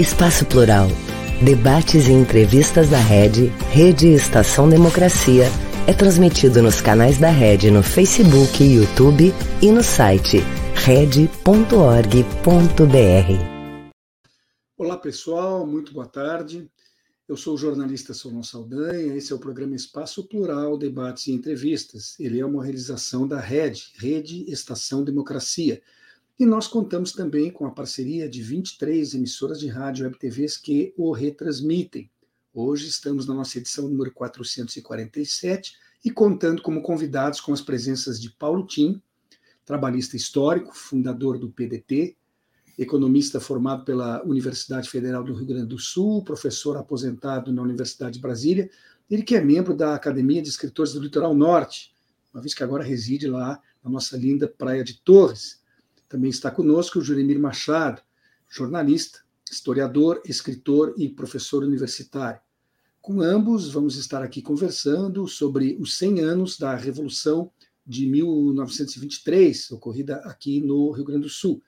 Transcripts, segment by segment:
Espaço Plural. Debates e entrevistas da Rede, Rede Estação Democracia, é transmitido nos canais da Rede no Facebook YouTube e no site rede.org.br. Olá pessoal, muito boa tarde. Eu sou o jornalista Solon Saldanha, esse é o programa Espaço Plural, Debates e Entrevistas. Ele é uma realização da Rede, Rede Estação Democracia e nós contamos também com a parceria de 23 emissoras de rádio e web TVs que o retransmitem. Hoje estamos na nossa edição número 447 e contando como convidados com as presenças de Paulo Tim, trabalhista histórico, fundador do PDT, economista formado pela Universidade Federal do Rio Grande do Sul, professor aposentado na Universidade de Brasília, ele que é membro da Academia de Escritores do Litoral Norte, uma vez que agora reside lá na nossa linda Praia de Torres. Também está conosco o Juremir Machado, jornalista, historiador, escritor e professor universitário. Com ambos, vamos estar aqui conversando sobre os 100 anos da Revolução de 1923, ocorrida aqui no Rio Grande do Sul.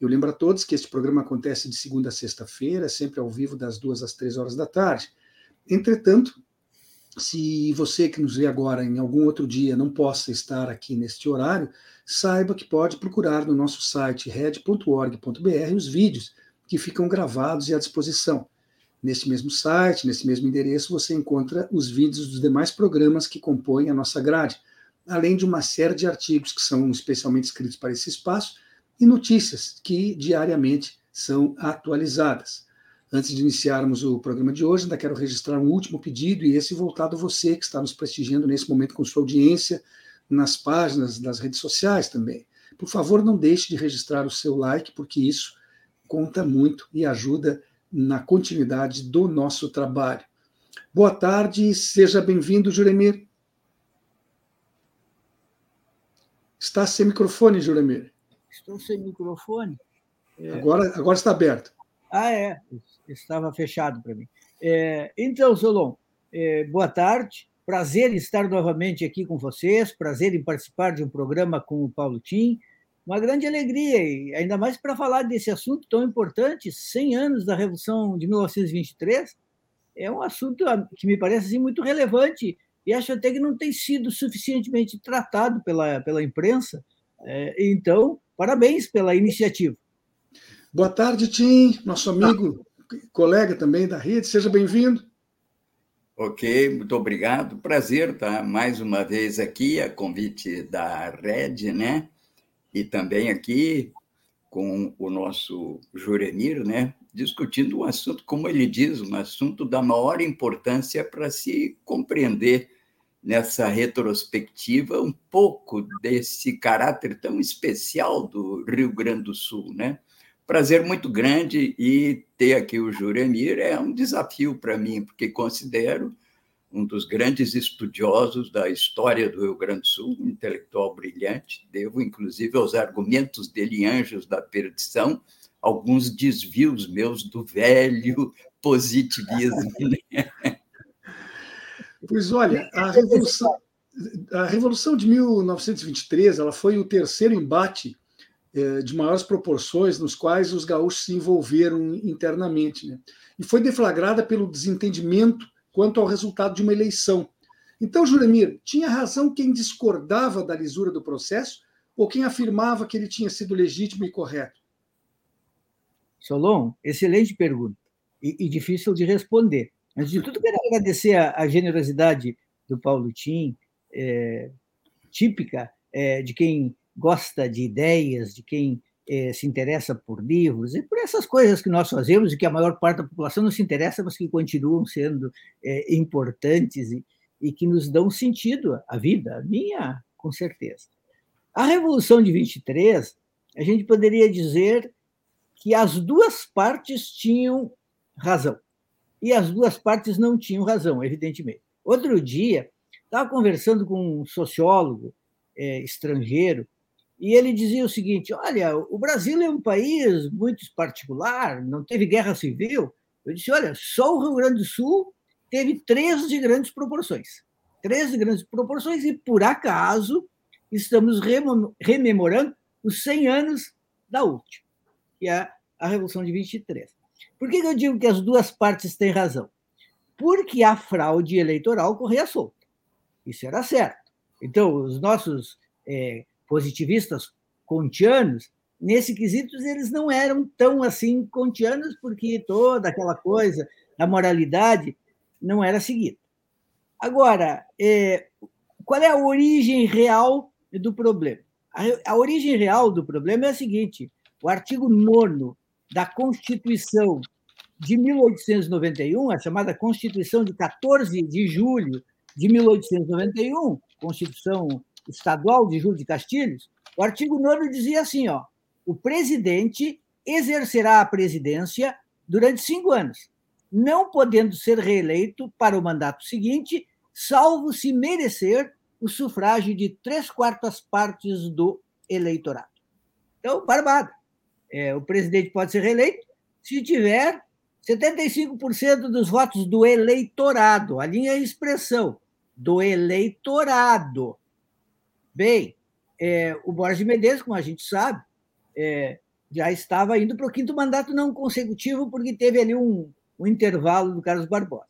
Eu lembro a todos que este programa acontece de segunda a sexta-feira, sempre ao vivo, das duas às três horas da tarde. Entretanto, se você que nos vê agora em algum outro dia não possa estar aqui neste horário, saiba que pode procurar no nosso site red.org.br os vídeos que ficam gravados e à disposição. Neste mesmo site, nesse mesmo endereço, você encontra os vídeos dos demais programas que compõem a nossa grade, além de uma série de artigos que são especialmente escritos para esse espaço e notícias que diariamente são atualizadas. Antes de iniciarmos o programa de hoje, ainda quero registrar um último pedido, e esse voltado a você que está nos prestigiando nesse momento com sua audiência, nas páginas das redes sociais também. Por favor, não deixe de registrar o seu like, porque isso conta muito e ajuda na continuidade do nosso trabalho. Boa tarde, seja bem-vindo, Juremir. Está sem microfone, Juremir. Estou sem microfone. É... Agora, agora está aberto. Ah, é, estava fechado para mim. É, então, Solon, é, boa tarde. Prazer em estar novamente aqui com vocês, prazer em participar de um programa com o Paulo Tim. Uma grande alegria, e ainda mais para falar desse assunto tão importante, 100 anos da Revolução de 1923. É um assunto que me parece assim, muito relevante e acho até que não tem sido suficientemente tratado pela, pela imprensa. É, então, parabéns pela iniciativa. Boa tarde, Tim, nosso amigo, colega também da rede, seja bem-vindo. Ok, muito obrigado. Prazer estar mais uma vez aqui, a convite da Red, né? E também aqui com o nosso Juremir, né? Discutindo um assunto, como ele diz, um assunto da maior importância para se compreender nessa retrospectiva um pouco desse caráter tão especial do Rio Grande do Sul, né? Prazer muito grande e ter aqui o Juremir é um desafio para mim, porque considero um dos grandes estudiosos da história do Rio Grande do Sul, um intelectual brilhante. Devo, inclusive, aos argumentos dele Anjos da Perdição, alguns desvios meus do velho positivismo. Né? Pois olha, a Revolução, a Revolução de 1923 ela foi o terceiro embate de maiores proporções, nos quais os gaúchos se envolveram internamente. Né? E foi deflagrada pelo desentendimento quanto ao resultado de uma eleição. Então, Juremir, tinha razão quem discordava da lisura do processo ou quem afirmava que ele tinha sido legítimo e correto? Solon, excelente pergunta e, e difícil de responder. Antes de tudo, quero agradecer a, a generosidade do Paulo Tim, é, típica é, de quem gosta de ideias, de quem é, se interessa por livros e por essas coisas que nós fazemos e que a maior parte da população não se interessa, mas que continuam sendo é, importantes e, e que nos dão sentido à vida, a minha, com certeza. A Revolução de 23, a gente poderia dizer que as duas partes tinham razão. E as duas partes não tinham razão, evidentemente. Outro dia, estava conversando com um sociólogo é, estrangeiro e ele dizia o seguinte: olha, o Brasil é um país muito particular, não teve guerra civil. Eu disse: olha, só o Rio Grande do Sul teve três de grandes proporções. Três de grandes proporções, e por acaso estamos rememorando os 100 anos da última, que é a Revolução de 23. Por que eu digo que as duas partes têm razão? Porque a fraude eleitoral corria solta. Isso era certo. Então, os nossos é, positivistas kantianos, nesse quesito, eles não eram tão assim kantianos, porque toda aquela coisa da moralidade não era seguida. Agora, é, qual é a origem real do problema? A, a origem real do problema é a seguinte: o artigo 9 da Constituição de 1891, a chamada Constituição de 14 de julho de 1891, Constituição Estadual de Júlio de Castilhos, o artigo 9 dizia assim: ó, o presidente exercerá a presidência durante cinco anos, não podendo ser reeleito para o mandato seguinte, salvo se merecer o sufrágio de três quartas partes do eleitorado. Então, barbada. É, o presidente pode ser reeleito se tiver 75% dos votos do eleitorado. A linha é expressão do eleitorado. Bem, é, o Borges Medeiros, como a gente sabe, é, já estava indo para o quinto mandato não consecutivo, porque teve ali um, um intervalo do Carlos Barbosa.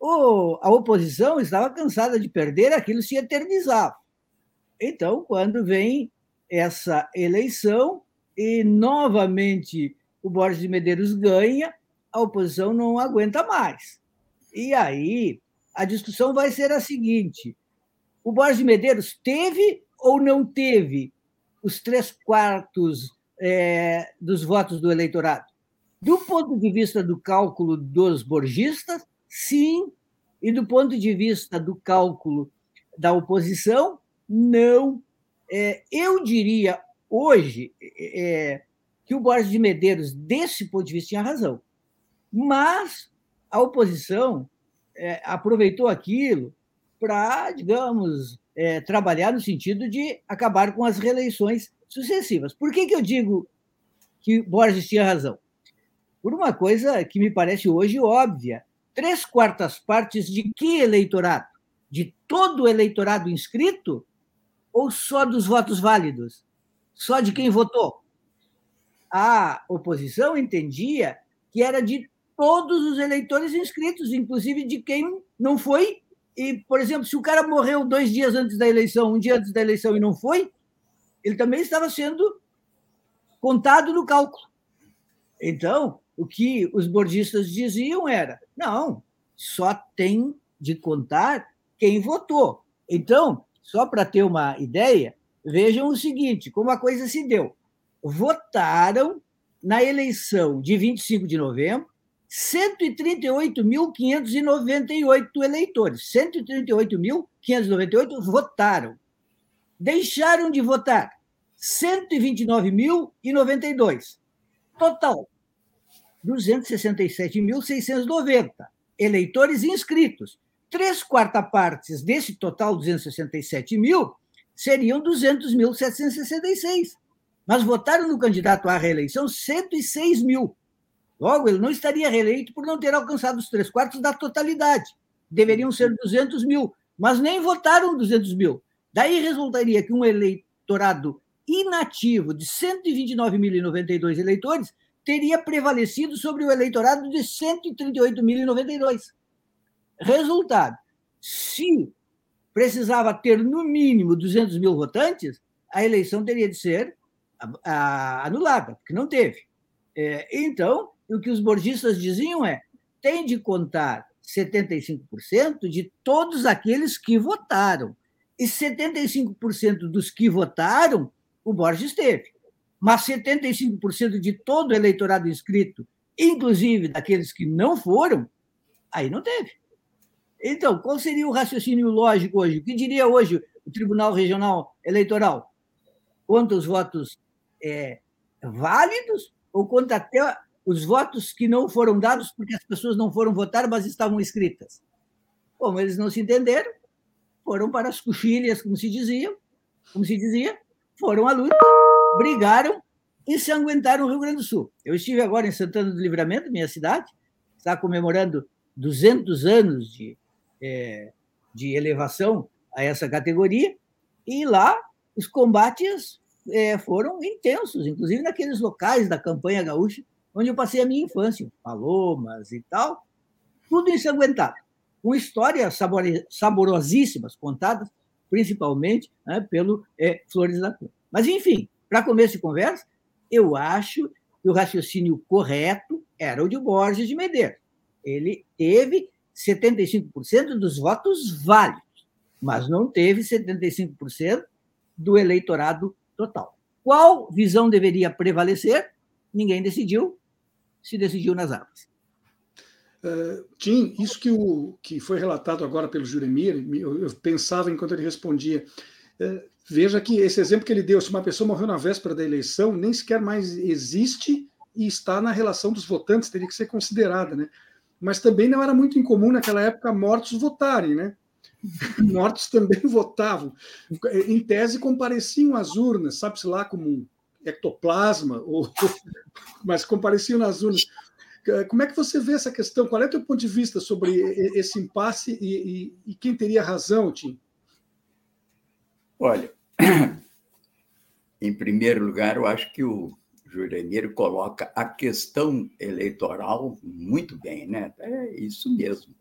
O, a oposição estava cansada de perder, aquilo se eternizava. Então, quando vem essa eleição e novamente o Borges de Medeiros ganha, a oposição não aguenta mais. E aí a discussão vai ser a seguinte: o Borges de Medeiros teve ou não teve os três quartos é, dos votos do eleitorado? Do ponto de vista do cálculo dos borgistas, sim, e do ponto de vista do cálculo da oposição, não. É, eu diria hoje é, que o Borges de Medeiros, desse ponto de vista, tinha razão. Mas a oposição é, aproveitou aquilo para, digamos, é, trabalhar no sentido de acabar com as reeleições sucessivas. Por que, que eu digo que Borges tinha razão? Por uma coisa que me parece hoje óbvia: três quartas partes de que eleitorado? De todo o eleitorado inscrito ou só dos votos válidos? Só de quem votou? A oposição entendia que era de todos os eleitores inscritos, inclusive de quem não foi. E, por exemplo, se o cara morreu dois dias antes da eleição, um dia antes da eleição e não foi, ele também estava sendo contado no cálculo. Então, o que os bordistas diziam era: não, só tem de contar quem votou. Então, só para ter uma ideia, vejam o seguinte: como a coisa se deu. Votaram na eleição de 25 de novembro 138.598 eleitores. 138.598 votaram. Deixaram de votar 129.092. Total, 267.690 eleitores inscritos. Três quartas partes desse total 267 mil seriam 200.766. Mas votaram no candidato à reeleição 106 mil. Logo, ele não estaria reeleito por não ter alcançado os três quartos da totalidade. Deveriam ser 200 mil, mas nem votaram 200 mil. Daí resultaria que um eleitorado inativo de 129.092 eleitores teria prevalecido sobre o eleitorado de 138.092. Resultado: se precisava ter no mínimo 200 mil votantes, a eleição teria de ser anulada, porque não teve. É, então, o que os borgistas diziam é: tem de contar 75% de todos aqueles que votaram. E 75% dos que votaram, o Borges teve. Mas 75% de todo o eleitorado inscrito, inclusive daqueles que não foram, aí não teve. Então, qual seria o raciocínio lógico hoje? O que diria hoje o Tribunal Regional Eleitoral? Quantos votos é, válidos ou quanto até os votos que não foram dados porque as pessoas não foram votar, mas estavam escritas. Como eles não se entenderam, foram para as coxilhas, como se dizia, como se dizia, foram à luta, brigaram e se aguentaram o Rio Grande do Sul. Eu estive agora em Santana do Livramento, minha cidade, está comemorando 200 anos de, é, de elevação a essa categoria, e lá os combates é, foram intensos, inclusive naqueles locais da campanha gaúcha onde eu passei a minha infância, palomas e tal, tudo ensanguentado, com histórias saborosíssimas contadas principalmente né, pelo é, Flores da Cunha. Mas, enfim, para começo de conversa, eu acho que o raciocínio correto era o de Borges de Medeiros. Ele teve 75% dos votos válidos, mas não teve 75% do eleitorado total. Qual visão deveria prevalecer? Ninguém decidiu, se decidiu nas armas. Uh, Tim, isso que, o, que foi relatado agora pelo Juremir, eu, eu pensava enquanto ele respondia. Uh, veja que esse exemplo que ele deu, se uma pessoa morreu na véspera da eleição, nem sequer mais existe e está na relação dos votantes, teria que ser considerada, né? Mas também não era muito incomum naquela época mortos votarem, né? Mortos também votavam. Em tese, compareciam às urnas, sabe-se lá como ectoplasma, ou, mas compareciam nas urnas. Como é que você vê essa questão? Qual é o teu ponto de vista sobre esse impasse e, e, e quem teria razão, Tim? Olha, em primeiro lugar, eu acho que o Juranir coloca a questão eleitoral muito bem, né? É isso mesmo.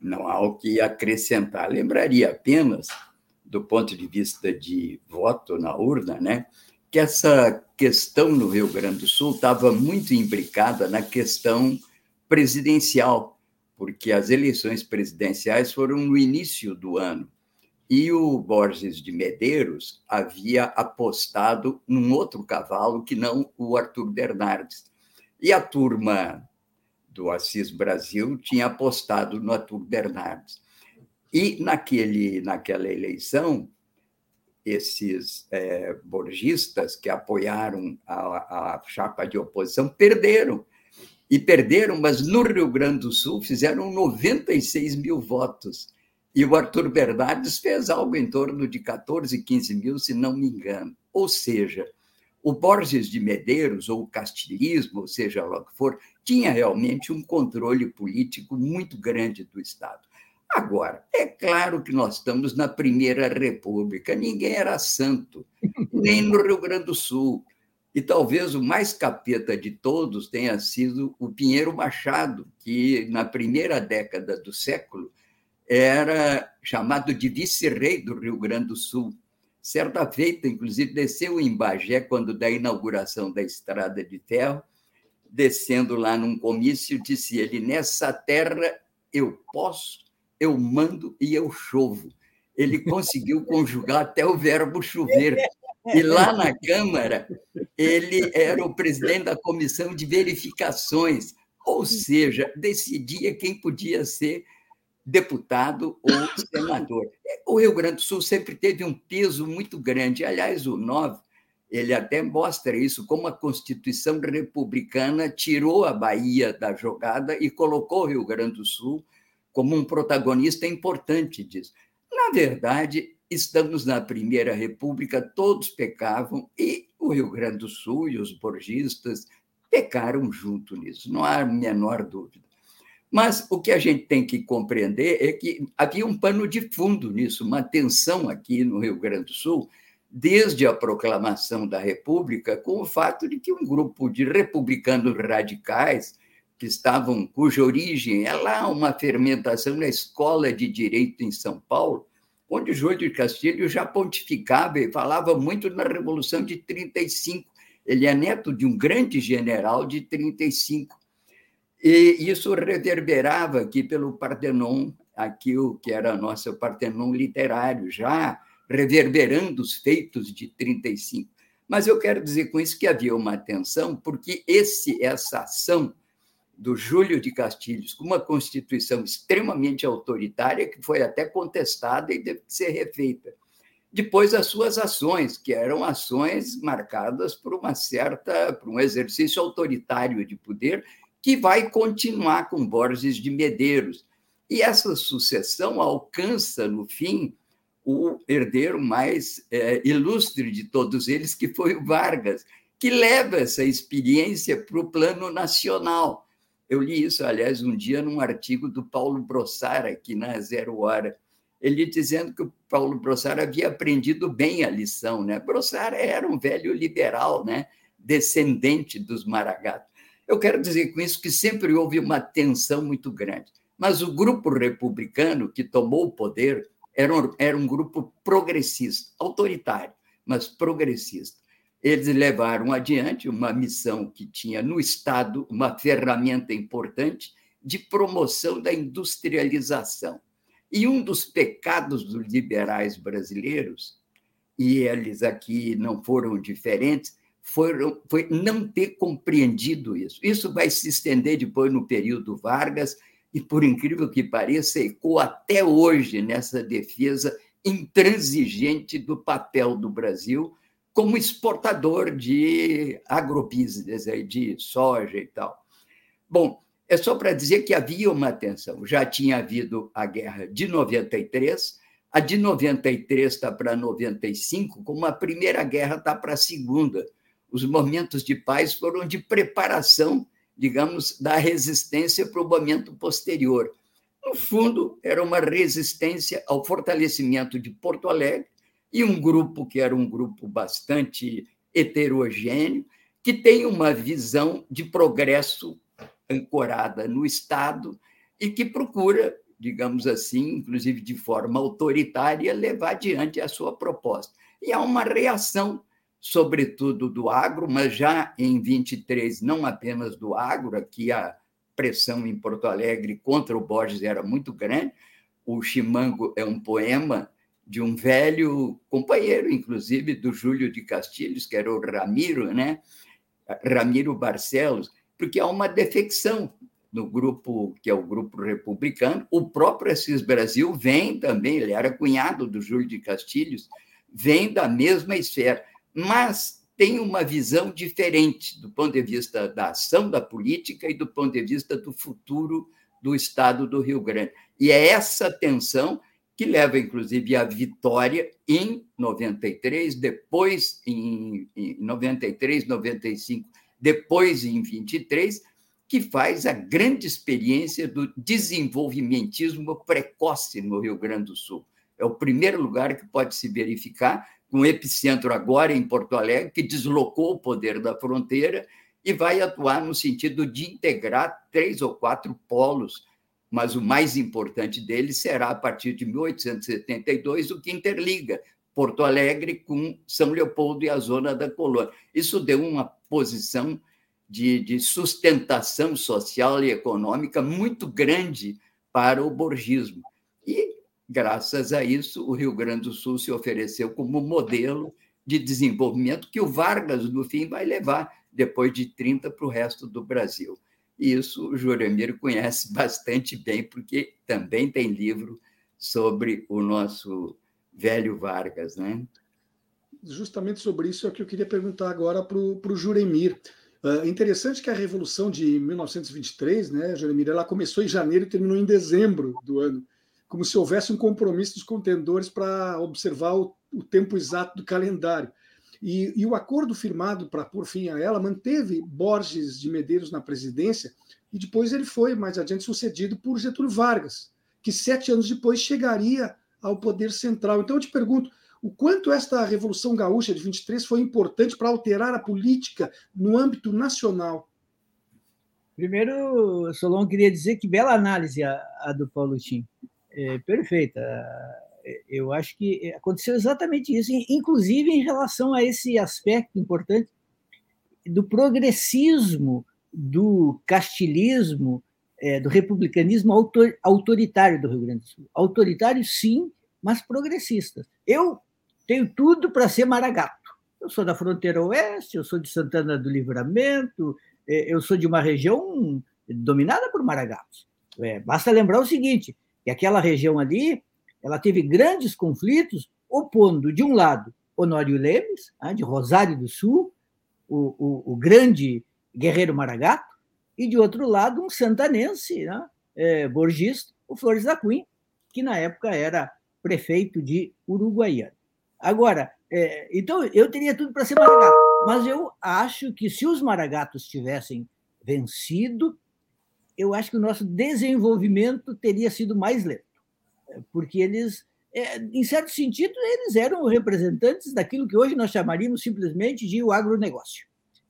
Não há o que acrescentar. Lembraria apenas, do ponto de vista de voto na urna, né? Que essa questão no Rio Grande do Sul estava muito imbricada na questão presidencial, porque as eleições presidenciais foram no início do ano. E o Borges de Medeiros havia apostado num outro cavalo que não o Arthur Bernardes. E a turma do Assis Brasil tinha apostado no Arthur Bernardes. E naquele, naquela eleição, esses é, borgistas que apoiaram a, a chapa de oposição perderam. E perderam, mas no Rio Grande do Sul fizeram 96 mil votos. E o Arthur Bernardes fez algo em torno de 14, 15 mil, se não me engano. Ou seja, o Borges de Medeiros, ou o castilismo, ou seja lá o que for, tinha realmente um controle político muito grande do Estado. Agora, é claro que nós estamos na Primeira República, ninguém era santo, nem no Rio Grande do Sul. E talvez o mais capeta de todos tenha sido o Pinheiro Machado, que na primeira década do século era chamado de vice-rei do Rio Grande do Sul. Certa feita, inclusive, desceu em Bagé, quando da inauguração da estrada de ferro, descendo lá num comício, disse ele: Nessa terra eu posso, eu mando e eu chovo. Ele conseguiu conjugar até o verbo chover. E lá na Câmara, ele era o presidente da comissão de verificações, ou seja, decidia quem podia ser deputado ou senador. O Rio Grande do Sul sempre teve um peso muito grande. Aliás, o 9, ele até mostra isso, como a Constituição republicana tirou a Bahia da jogada e colocou o Rio Grande do Sul como um protagonista importante disso. Na verdade, estamos na Primeira República, todos pecavam e o Rio Grande do Sul e os borgistas pecaram junto nisso, não há a menor dúvida. Mas o que a gente tem que compreender é que havia um pano de fundo nisso, uma tensão aqui no Rio Grande do Sul, desde a proclamação da República, com o fato de que um grupo de republicanos radicais, que estavam, cuja origem é lá uma fermentação na Escola de Direito em São Paulo, onde Júlio de Castilho já pontificava e falava muito na Revolução de 35. Ele é neto de um grande general de 35 e isso reverberava aqui pelo Partenon, aqui o que era nosso Partenon literário, já reverberando os feitos de 35. Mas eu quero dizer com isso que havia uma tensão, porque esse essa ação do Júlio de Castilhos, com uma constituição extremamente autoritária, que foi até contestada e teve que ser refeita. Depois, as suas ações, que eram ações marcadas por uma certa, por um exercício autoritário de poder que vai continuar com Borges de Medeiros. E essa sucessão alcança, no fim, o herdeiro mais é, ilustre de todos eles, que foi o Vargas, que leva essa experiência para o plano nacional. Eu li isso, aliás, um dia num artigo do Paulo Brossara, aqui na Zero Hora, ele dizendo que o Paulo Brossara havia aprendido bem a lição. Né? Brossara era um velho liberal, né? descendente dos Maragatos. Eu quero dizer com isso que sempre houve uma tensão muito grande. Mas o grupo republicano que tomou o poder era um, era um grupo progressista, autoritário, mas progressista. Eles levaram adiante uma missão que tinha no Estado uma ferramenta importante de promoção da industrialização. E um dos pecados dos liberais brasileiros, e eles aqui não foram diferentes, foram, foi não ter compreendido isso. Isso vai se estender depois no período Vargas, e, por incrível que pareça, ecoa até hoje nessa defesa intransigente do papel do Brasil como exportador de agrobusiness, de soja e tal. Bom, é só para dizer que havia uma tensão. Já tinha havido a guerra de 93, a de 93 está para 95, como a primeira guerra está para a segunda. Os momentos de paz foram de preparação digamos, da resistência para o momento posterior. No fundo, era uma resistência ao fortalecimento de Porto Alegre e um grupo que era um grupo bastante heterogêneo, que tem uma visão de progresso ancorada no Estado e que procura, digamos assim, inclusive de forma autoritária, levar adiante a sua proposta. E há uma reação sobretudo do agro, mas já em 23, não apenas do agro, aqui a pressão em Porto Alegre contra o Borges era muito grande. O Chimango é um poema de um velho companheiro, inclusive, do Júlio de Castilhos, que era o Ramiro, né? Ramiro Barcelos, porque há uma defecção no grupo, que é o grupo republicano. O próprio Assis Brasil vem também, ele era cunhado do Júlio de Castilhos, vem da mesma esfera mas tem uma visão diferente do ponto de vista da ação da política e do ponto de vista do futuro do Estado do Rio Grande. E é essa tensão que leva, inclusive, à vitória em 93, depois em, em 93, 95, depois em 23, que faz a grande experiência do desenvolvimentismo precoce no Rio Grande do Sul. É o primeiro lugar que pode se verificar com epicentro agora em Porto Alegre, que deslocou o poder da fronteira e vai atuar no sentido de integrar três ou quatro polos, mas o mais importante deles será, a partir de 1872, o que interliga Porto Alegre com São Leopoldo e a zona da colônia. Isso deu uma posição de, de sustentação social e econômica muito grande para o borgismo. E graças a isso, o Rio Grande do Sul se ofereceu como modelo de desenvolvimento que o Vargas, no fim, vai levar, depois de 30, para o resto do Brasil. Isso o Juremir conhece bastante bem, porque também tem livro sobre o nosso velho Vargas. Né? Justamente sobre isso é o que eu queria perguntar agora para o Juremir. É interessante que a Revolução de 1923, né, Juremir, ela começou em janeiro e terminou em dezembro do ano como se houvesse um compromisso dos contendores para observar o, o, tempo exato do calendário. E, e o acordo firmado para pôr fim a ela manteve Borges de Medeiros na presidência e depois ele foi, mais adiante, sucedido por Getúlio Vargas, que sete anos depois chegaria ao poder central. Então eu te pergunto, o quanto esta Revolução Gaúcha de 23 foi importante para alterar a política no âmbito nacional? Primeiro, Solon, queria dizer que bela análise a, a do Paulo Tim é, perfeita. Eu acho que aconteceu exatamente isso, inclusive em relação a esse aspecto importante do progressismo, do castilismo, é, do republicanismo autor, autoritário do Rio Grande do Sul. Autoritário, sim, mas progressista. Eu tenho tudo para ser maragato. Eu sou da fronteira oeste, eu sou de Santana do Livramento, é, eu sou de uma região dominada por maragatos. Basta lembrar o seguinte: e aquela região ali, ela teve grandes conflitos, opondo, de um lado, Honório Lemes, né, de Rosário do Sul, o, o, o grande guerreiro maragato, e de outro lado, um santanense, né, é, borgista, o Flores da Cunha, que na época era prefeito de Uruguaiana. Agora, é, então eu teria tudo para ser maragato, mas eu acho que se os maragatos tivessem vencido, eu acho que o nosso desenvolvimento teria sido mais lento, porque eles, é, em certo sentido, eles eram representantes daquilo que hoje nós chamaríamos simplesmente de o agronegócio.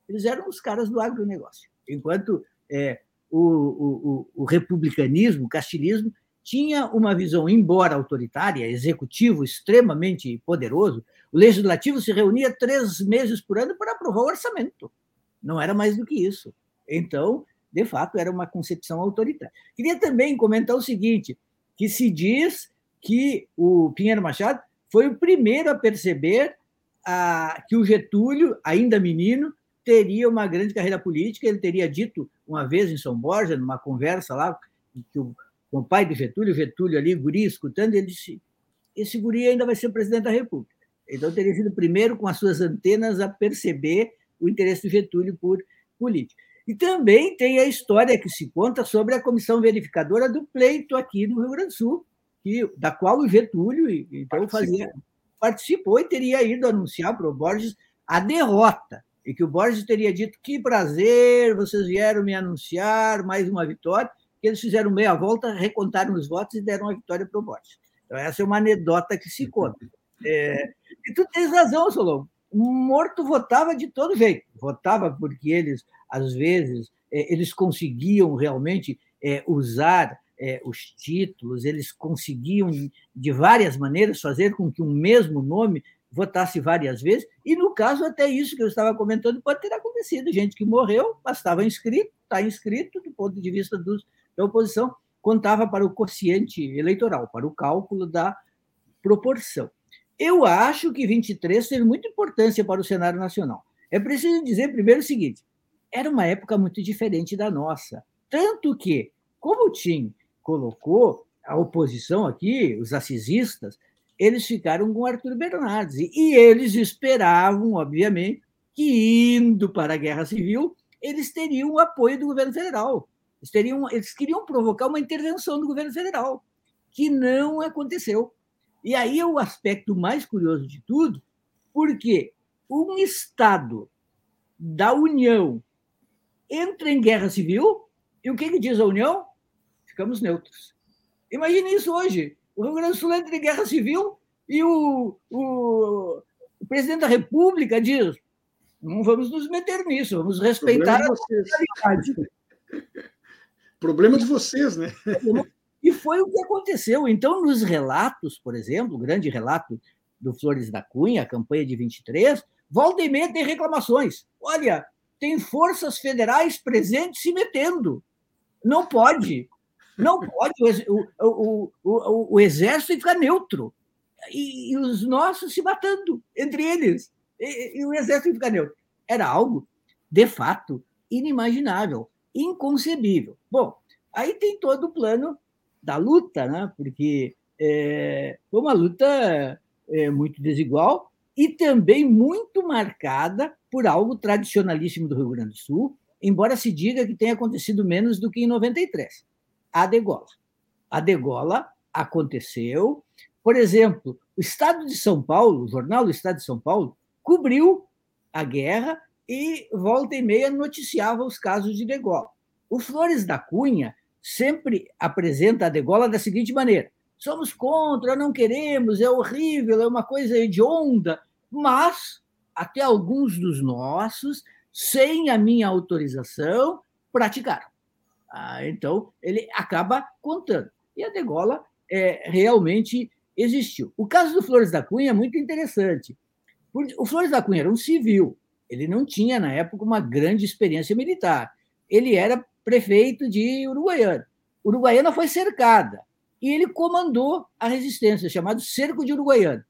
Eles eram os caras do agronegócio. enquanto é, o, o, o, republicanismo, o castilismo, tinha uma visão, embora autoritária, executivo extremamente poderoso, o legislativo se reunia três meses por ano para aprovar o orçamento. Não era mais do que isso. Então, de fato, era uma concepção autoritária. Queria também comentar o seguinte, que se diz que o Pinheiro Machado foi o primeiro a perceber a, que o Getúlio, ainda menino, teria uma grande carreira política. Ele teria dito uma vez em São Borja, numa conversa lá, que o, com o pai do Getúlio, Getúlio ali, guri, escutando, ele disse: esse guri ainda vai ser presidente da República. Então, teria sido o primeiro com as suas antenas a perceber o interesse do Getúlio por política. E também tem a história que se conta sobre a comissão verificadora do pleito aqui no Rio Grande do Sul, que, da qual o Getúlio então, participou. fazia participou e teria ido anunciar para o Borges a derrota, e que o Borges teria dito: que prazer, vocês vieram me anunciar mais uma vitória, que eles fizeram meia volta, recontaram os votos e deram a vitória para o Borges. Então, essa é uma anedota que se conta. É, e tu tens razão, Solon. Morto votava de todo jeito. Votava porque eles, às vezes, é, eles conseguiam realmente é, usar é, os títulos, eles conseguiam, de várias maneiras, fazer com que um mesmo nome votasse várias vezes, e no caso, até isso que eu estava comentando pode ter acontecido. Gente que morreu, mas estava inscrito, está inscrito, do ponto de vista dos, da oposição, contava para o quociente eleitoral, para o cálculo da proporção. Eu acho que 23 teve muita importância para o cenário nacional. É preciso dizer primeiro o seguinte: era uma época muito diferente da nossa. Tanto que, como o Tim colocou, a oposição aqui, os assisistas, eles ficaram com Arthur Bernardes. E eles esperavam, obviamente, que indo para a guerra civil, eles teriam o apoio do governo federal. Eles, teriam, eles queriam provocar uma intervenção do governo federal, que não aconteceu. E aí é o aspecto mais curioso de tudo, porque um Estado da União entra em guerra civil, e o que, que diz a União? ficamos neutros. Imagine isso hoje. O Rio Grande do Sul entra em guerra civil e o, o, o presidente da República diz: não vamos nos meter nisso, vamos respeitar a realidade. Problema de vocês, né? E foi o que aconteceu. Então, nos relatos, por exemplo, o grande relato do Flores da Cunha, a campanha de 23, volta e meia tem reclamações. Olha, tem forças federais presentes se metendo. Não pode. Não pode, o, o, o, o exército tem que ficar neutro. E, e, os nossos se matando entre eles. E, e o exército tem que ficar neutro. Era algo, de fato, inimaginável, inconcebível. Bom, aí tem todo o plano da luta, né? porque é, foi uma luta é, muito desigual e também muito marcada por algo tradicionalíssimo do Rio Grande do Sul, embora se diga que tenha acontecido menos do que em 93 a degola. A degola aconteceu. Por exemplo, o Estado de São Paulo, o jornal do Estado de São Paulo, cobriu a guerra e, volta e meia, noticiava os casos de degola. O Flores da Cunha sempre apresenta a degola da seguinte maneira: somos contra, não queremos, é horrível, é uma coisa hedionda, mas até alguns dos nossos, sem a minha autorização, praticaram. Ah, então, ele acaba contando. E a degola é, realmente existiu. O caso do Flores da Cunha é muito interessante. O Flores da Cunha era um civil, ele não tinha, na época, uma grande experiência militar. Ele era prefeito de Uruguaiana. Uruguaiana foi cercada e ele comandou a resistência, chamado Cerco de Uruguaiana.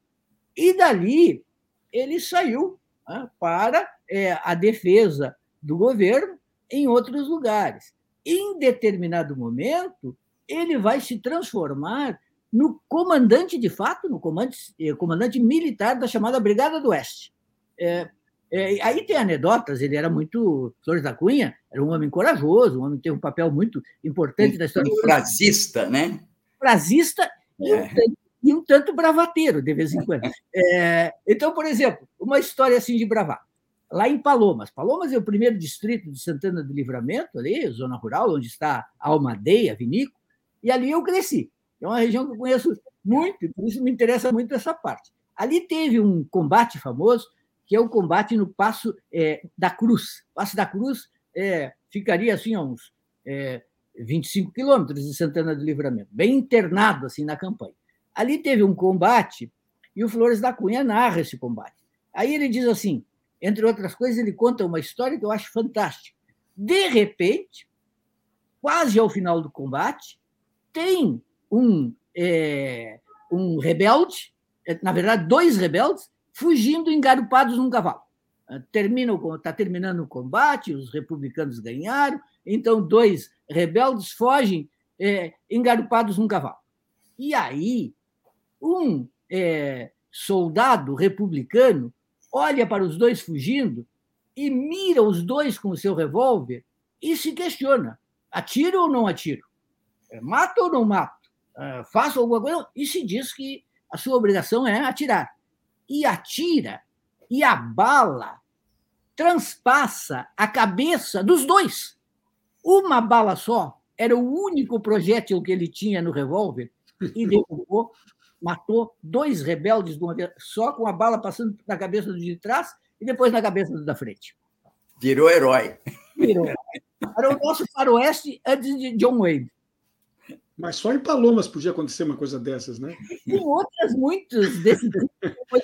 E dali ele saiu né, para é, a defesa do governo em outros lugares em determinado momento, ele vai se transformar no comandante de fato, no comandante, eh, comandante militar da chamada Brigada do Oeste. É, é, aí tem anedotas, ele era muito. Flores da Cunha era um homem corajoso, um homem que teve um papel muito importante um, na história. Um frasista, né? Frasista é. e, um tanto, e, um tanto, bravateiro, de vez em quando. É, então, por exemplo, uma história assim de bravata lá em Palomas. Palomas é o primeiro distrito de Santana do Livramento, ali, zona rural, onde está a Almadeia, Vinícola, e ali eu cresci. É uma região que eu conheço muito, por isso me interessa muito essa parte. Ali teve um combate famoso, que é o combate no Passo é, da Cruz. Passo da Cruz é, ficaria assim a uns é, 25 quilômetros de Santana do Livramento, bem internado assim na campanha. Ali teve um combate e o Flores da Cunha narra esse combate. Aí ele diz assim, entre outras coisas, ele conta uma história que eu acho fantástica. De repente, quase ao final do combate, tem um, é, um rebelde, é, na verdade, dois rebeldes, fugindo engarupados num cavalo. Termina, está terminando o combate, os republicanos ganharam, então dois rebeldes fogem é, engarupados num cavalo. E aí, um é, soldado republicano olha para os dois fugindo e mira os dois com o seu revólver e se questiona: atiro ou não atiro? É, mato ou não mato? É, faço alguma coisa? E se diz que a sua obrigação é atirar. E atira, e a bala transpassa a cabeça dos dois. Uma bala só era o único projétil que ele tinha no revólver e derrubou, matou dois rebeldes de uma vez só, com a bala passando na cabeça do de trás e depois na cabeça do da frente. Virou herói. Virou. Era o nosso faroeste antes de John Wayne. Mas só em Palomas podia acontecer uma coisa dessas, né? E outras muitas desse tipo depois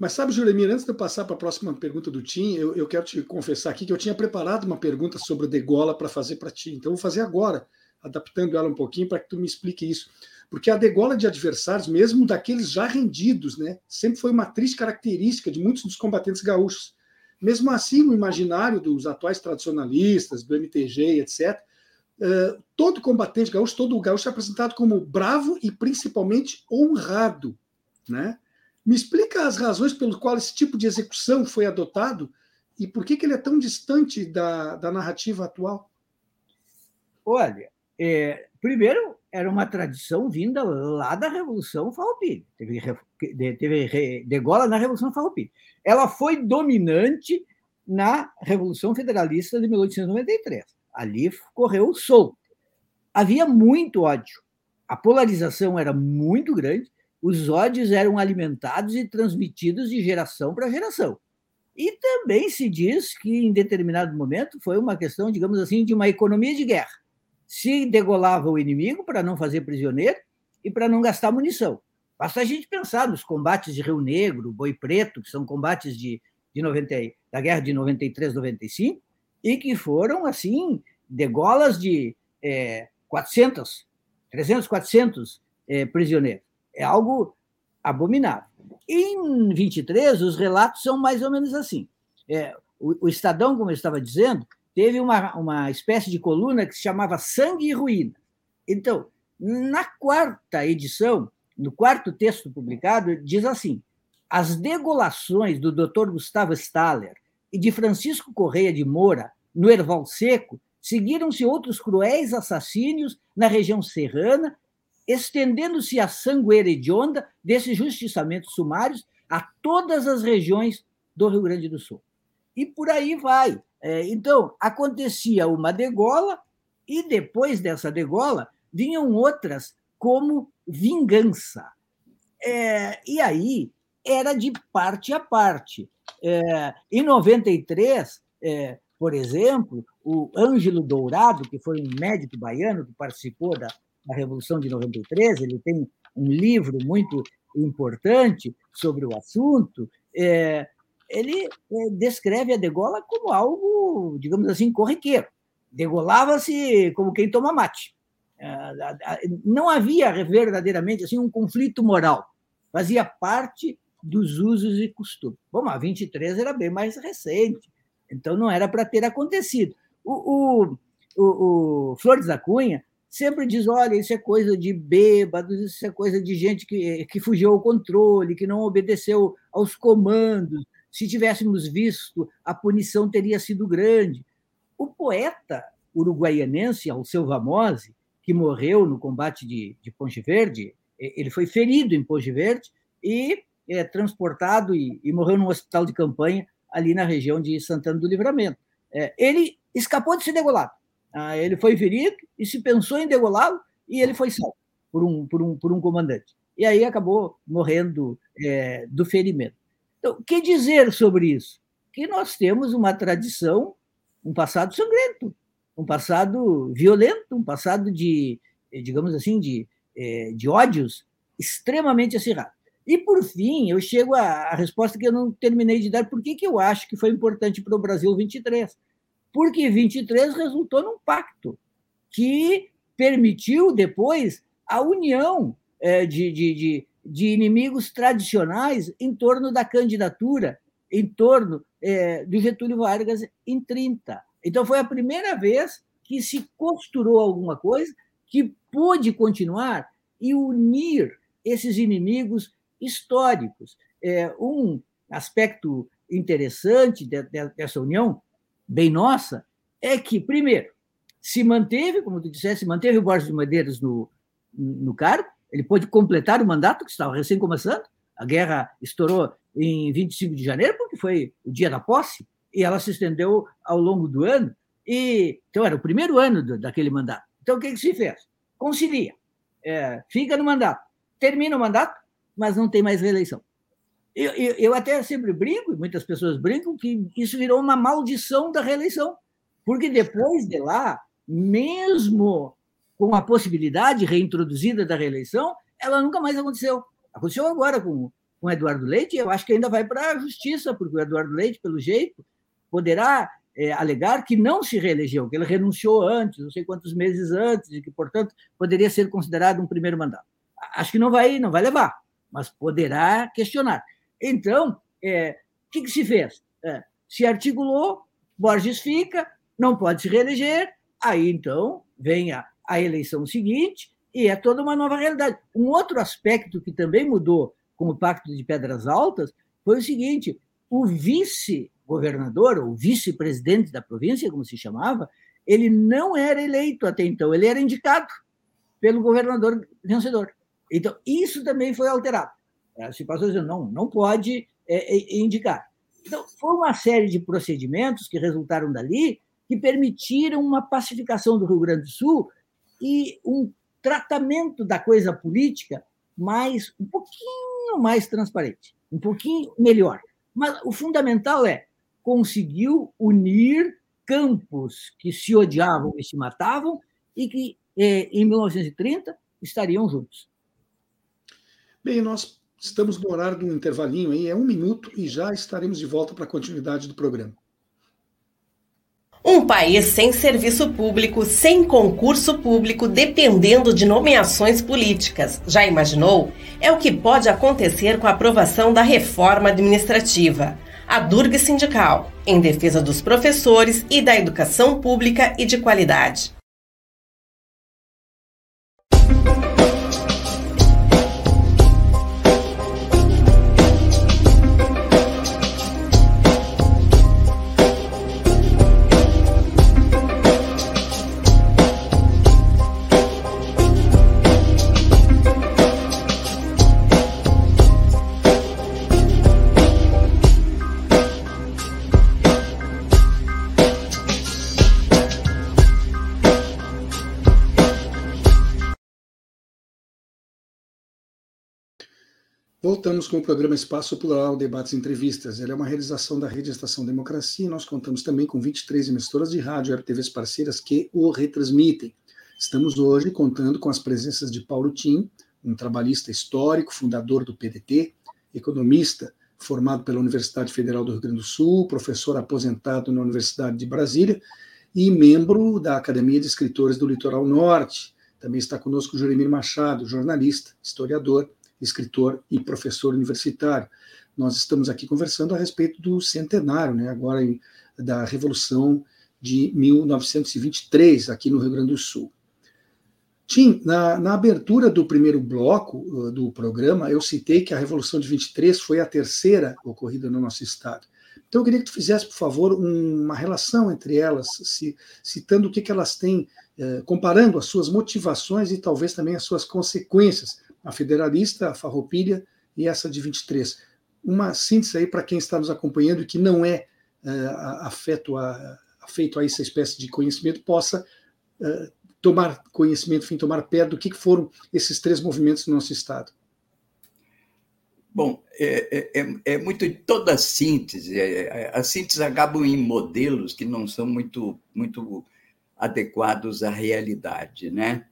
mas sabe, Juremir, antes de eu passar para a próxima pergunta do Tim, eu, eu, quero te confessar aqui que eu tinha preparado uma pergunta sobre o degola para fazer para ti. Então, eu vou fazer agora, adaptando ela um pouquinho para que tu me explique isso. Porque a degola de adversários, mesmo daqueles já rendidos, né, sempre foi uma triste característica de muitos dos combatentes gaúchos. Mesmo assim, no imaginário dos atuais tradicionalistas, do MTG, etc., uh, todo combatente gaúcho, todo gaúcho é apresentado como bravo e principalmente honrado, né? Me explica as razões pelas quais esse tipo de execução foi adotado e por que, que ele é tão distante da, da narrativa atual? Olha, é, primeiro, era uma tradição vinda lá da Revolução Farroupilha. Teve, teve degola na Revolução Farroupilha. Ela foi dominante na Revolução Federalista de 1893. Ali correu solto. Havia muito ódio. A polarização era muito grande os ódios eram alimentados e transmitidos de geração para geração. E também se diz que, em determinado momento, foi uma questão, digamos assim, de uma economia de guerra. Se degolava o inimigo para não fazer prisioneiro e para não gastar munição. Basta a gente pensar nos combates de Rio Negro, Boi Preto, que são combates de, de 90, da guerra de 93, 95, e que foram, assim, degolas de é, 400, 300, 400 é, prisioneiros. É algo abominável. Em 23, os relatos são mais ou menos assim. É, o, o, Estadão, como eu estava dizendo, teve uma, uma espécie de coluna que se chamava Sangue e Ruína. Então, na quarta edição, no quarto texto publicado, diz assim: as degolações do Dr. Gustavo Staller e de Francisco Correia de Moura no Erval Seco seguiram-se outros cruéis assassínios na região serrana estendendo-se a sangueira hedionda desses justiçamentos sumários a todas as regiões do Rio Grande do Sul. E por aí vai. É, então, acontecia uma degola, e depois dessa degola vinham outras como vingança. É, e aí era de parte a parte. É, em 93, é, por exemplo, o Ângelo Dourado, que foi um médico baiano que participou da, a Revolução de 93, ele tem um livro muito importante sobre o assunto. É, ele é, descreve a degola como algo, digamos assim, corriqueiro. Degolava-se como quem toma mate. É, não havia verdadeiramente assim um conflito moral. Fazia parte dos usos e costumes. Bom, a 23 era bem mais recente, então não era para ter acontecido. O, o, o, o Flores da Cunha sempre diz: olha, isso é coisa de bêbados, isso é coisa de gente que, que fugiu ao controle, que não obedeceu aos comandos. Se tivéssemos visto, a punição teria sido grande. O poeta uruguaianense Alceu Vamose, que morreu no combate de, de Ponte Verde, ele foi ferido em Ponte Verde e é transportado e, e morreu num hospital de campanha ali na região de Santana do Livramento. É, ele escapou de ser degolado ah, ele foi ferido e se pensou em degolá-lo e ele foi salvo por um, por um, por um comandante. E aí acabou morrendo é, do ferimento. Então, o que dizer sobre isso? Que nós temos uma tradição um passado sangrento, um passado violento, um passado de, digamos assim, de, é, de ódios extremamente acirrados. E, por fim, eu chego à, resposta que eu não terminei de dar. Por que, que eu acho que foi importante para o Brasil 23? Porque 23 resultou num pacto que permitiu depois a união é, de, de, de, de, inimigos tradicionais em torno da candidatura, em torno é, do Getúlio Vargas em 30. Então, foi a primeira vez que se costurou alguma coisa que pôde continuar e unir esses inimigos históricos. É, um aspecto interessante dessa união, bem nossa, é que, primeiro, se manteve, como tu disseste, se manteve o Borges de Madeiras no, no cargo, ele pôde completar o mandato, que estava recém começando, a guerra estourou em 25 de janeiro, porque foi o dia da posse, e ela se estendeu ao longo do ano, e então era o primeiro ano do, daquele mandato. Então, o que, que se fez? Concilia, é, fica no mandato, termina o mandato, mas não tem mais reeleição. Eu, eu, eu, até sempre brinco, muitas pessoas brincam, que isso virou uma maldição da reeleição, porque depois de lá, mesmo com a possibilidade reintroduzida da reeleição, ela nunca mais aconteceu. Aconteceu agora com, com Eduardo Leite, eu acho que ainda vai para a justiça, porque o Eduardo Leite, pelo jeito, poderá é, alegar que não se reelegeu, que ele renunciou antes, não sei quantos meses antes, e que, portanto, poderia ser considerado um primeiro mandato. Acho que não vai, não vai levar, mas poderá questionar. Então, é, o que, que se fez? É, se articulou, Borges fica, não pode se reeleger, aí então vem a, a eleição seguinte e é toda uma nova realidade. Um outro aspecto que também mudou com o Pacto de Pedras Altas foi o seguinte: o vice-governador, ou vice-presidente da província, como se chamava, ele não era eleito até então, ele era indicado pelo governador vencedor. Então, isso também foi alterado. Se passou dizendo, não, não pode é, é, indicar. Então, foi uma série de procedimentos que resultaram dali que permitiram uma pacificação do Rio Grande do Sul e um tratamento da coisa política mais um pouquinho mais transparente, um pouquinho melhor. Mas o fundamental é conseguiu unir campos que se odiavam e se matavam e que em 1930 estariam juntos. Bem, nós estamos no horário de um intervalinho aí, é um minuto, e já estaremos de volta para a continuidade do programa. Um país sem serviço público, sem concurso público, dependendo de nomeações políticas. Já imaginou? É o que pode acontecer com a aprovação da reforma administrativa. A Durga Sindical, em defesa dos professores e da educação pública e de qualidade. Voltamos com o programa Espaço Plural, Debates e Entrevistas. Ele é uma realização da Rede Estação Democracia e nós contamos também com 23 emissoras de rádio e TVs parceiras que o retransmitem. Estamos hoje contando com as presenças de Paulo Tim, um trabalhista histórico, fundador do PDT, economista formado pela Universidade Federal do Rio Grande do Sul, professor aposentado na Universidade de Brasília e membro da Academia de Escritores do Litoral Norte. Também está conosco Juremir Machado, jornalista, historiador escritor e professor universitário. Nós estamos aqui conversando a respeito do centenário, né, agora da Revolução de 1923, aqui no Rio Grande do Sul. Tim, na, na, abertura do primeiro bloco uh, do programa, eu citei que a Revolução de 23 foi a terceira ocorrida no nosso estado. Então, eu queria que tu fizesse, por favor, um, uma relação entre elas, se, citando o que, que elas têm, eh, comparando as suas motivações e talvez também as suas consequências a federalista, a farroupilha e essa de 23. Uma síntese aí para quem está nos acompanhando e que não é uh, afeto a, afeito a essa espécie de conhecimento, possa uh, tomar conhecimento, enfim, tomar pé do que foram esses três movimentos no nosso Estado. Bom, é, é, é, é muito toda a síntese. É, é, a síntese acabam em modelos que não são muito, muito adequados à realidade, né?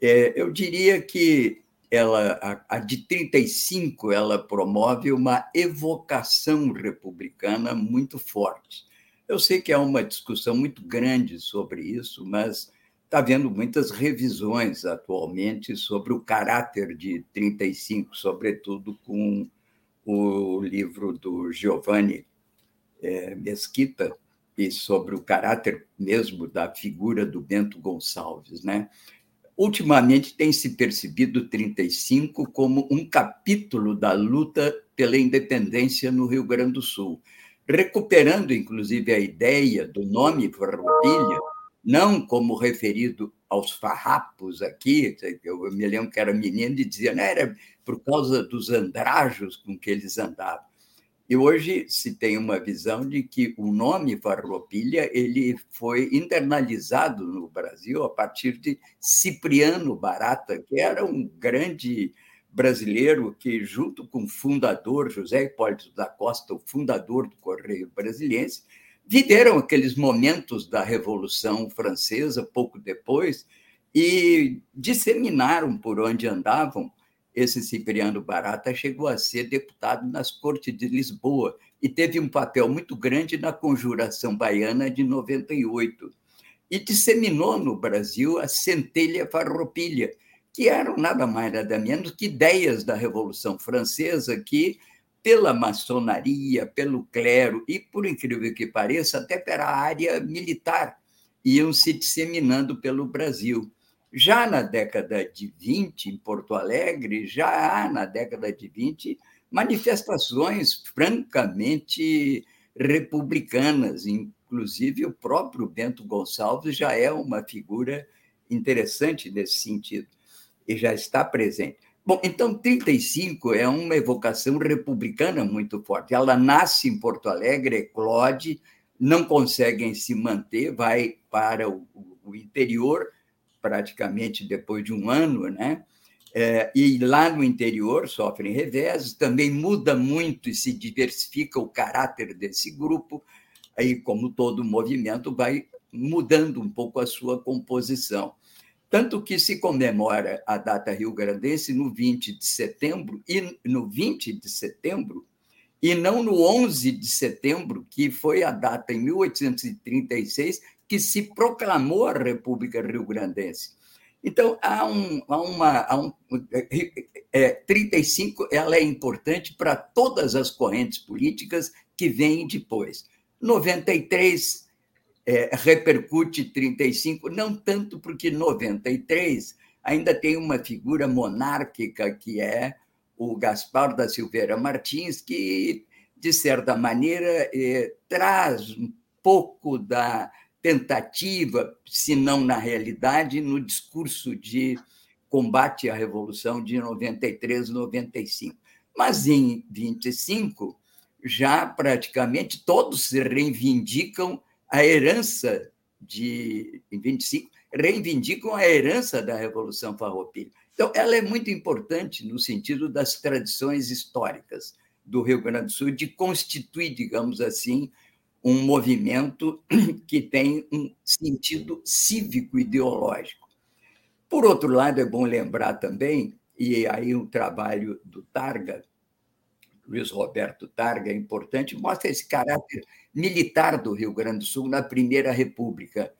É, eu diria que ela, a, a de 35 ela promove uma evocação republicana muito forte. Eu sei que há uma discussão muito grande sobre isso, mas está havendo muitas revisões atualmente sobre o caráter de 35, sobretudo com o livro do Giovanni é, Mesquita, e sobre o caráter mesmo da figura do Bento Gonçalves. Né? Ultimamente tem se percebido 35 como um capítulo da luta pela independência no Rio Grande do Sul, recuperando inclusive a ideia do nome Farroupilha não como referido aos farrapos aqui, eu me lembro que era menino e dizia, não, era por causa dos andrajos com que eles andavam. E hoje se tem uma visão de que o nome Farroupilha ele foi internalizado no Brasil a partir de Cipriano Barata, que era um grande brasileiro que, junto com o fundador José Hipólito da Costa, o fundador do Correio Brasiliense, viveram aqueles momentos da Revolução Francesa, pouco depois, e disseminaram por onde andavam. Esse Cipriano Barata chegou a ser deputado nas Cortes de Lisboa e teve um papel muito grande na Conjuração Baiana de 98. E disseminou no Brasil a centelha farroupilha, que eram nada mais nada menos que ideias da Revolução Francesa que pela maçonaria, pelo clero e, por incrível que pareça, até pela área militar, iam se disseminando pelo Brasil. Já na década de 20, em Porto Alegre, já há na década de 20 manifestações francamente republicanas, inclusive o próprio Bento Gonçalves já é uma figura interessante nesse sentido e já está presente. Bom, então 35 é uma evocação republicana muito forte. Ela nasce em Porto Alegre, eclode, não conseguem se manter, vai para o, o interior praticamente depois de um ano, né? É, e lá no interior sofrem reveses, também muda muito e se diversifica o caráter desse grupo, aí, como todo movimento, vai mudando um pouco a sua composição. Tanto que se comemora a data rio-grandense no 20 de setembro e no 20 de setembro e não no 11 de setembro, que foi a data em 1836 que se proclamou a República Rio-Grandense. Então, há, um, há uma. Há um, é, 35 ela é importante para todas as correntes políticas que vêm depois. 93 é, repercute 35, não tanto porque 93 ainda tem uma figura monárquica que é o Gaspar da Silveira Martins, que, de certa maneira, é, traz um pouco da tentativa, se não na realidade, no discurso de combate à Revolução de 93, 95. Mas em 25, já praticamente todos se reivindicam a herança de em 25 reivindicam a herança da Revolução Farroupilha. Então, ela é muito importante no sentido das tradições históricas do Rio Grande do Sul de constituir, digamos assim, um movimento que tem um sentido cívico ideológico. Por outro lado, é bom lembrar também, e aí o trabalho do Targa, Luiz Roberto Targa, é importante, mostra esse caráter militar do Rio Grande do Sul na Primeira República.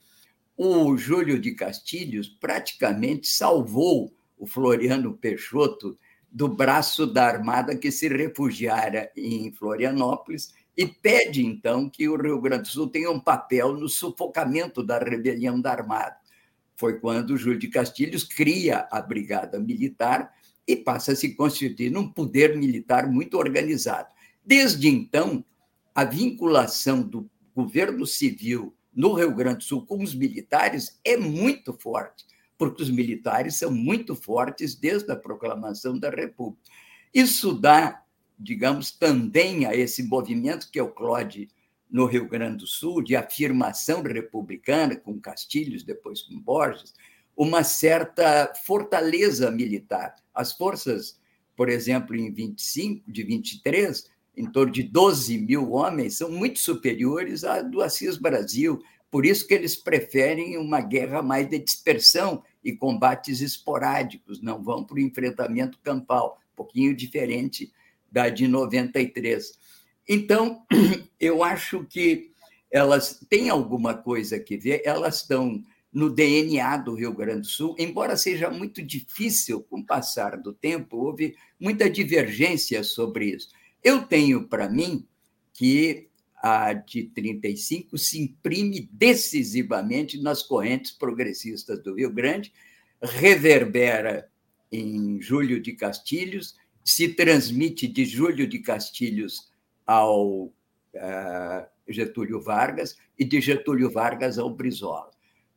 O Júlio de Castilhos praticamente salvou o Floriano Peixoto do braço da armada que se refugiara em Florianópolis e pede, então, que o Rio Grande do Sul tenha um papel no sufocamento da rebelião da armada. Foi quando Júlio de Castilhos cria a Brigada Militar e passa a se constituir num poder militar muito organizado. Desde então, a vinculação do governo civil no Rio Grande do Sul com os militares é muito forte, porque os militares são muito fortes desde a proclamação da República. Isso dá, digamos, também a esse movimento que é o Clode no Rio Grande do Sul, de afirmação republicana, com Castilhos, depois com Borges, uma certa fortaleza militar. As forças por exemplo, em 25, de 23, em torno de 12 mil homens, são muito superiores à do Assis Brasil. Por isso que eles preferem uma guerra mais de dispersão e combates esporádicos, não vão para o enfrentamento campal, um pouquinho diferente da de 93. Então, eu acho que elas têm alguma coisa que ver, elas estão no DNA do Rio Grande do Sul, embora seja muito difícil, com o passar do tempo, houve muita divergência sobre isso. Eu tenho para mim que a de 35 se imprime decisivamente nas correntes progressistas do Rio Grande, reverbera em Júlio de Castilhos, se transmite de Júlio de Castilhos ao uh, Getúlio Vargas e de Getúlio Vargas ao Brizola.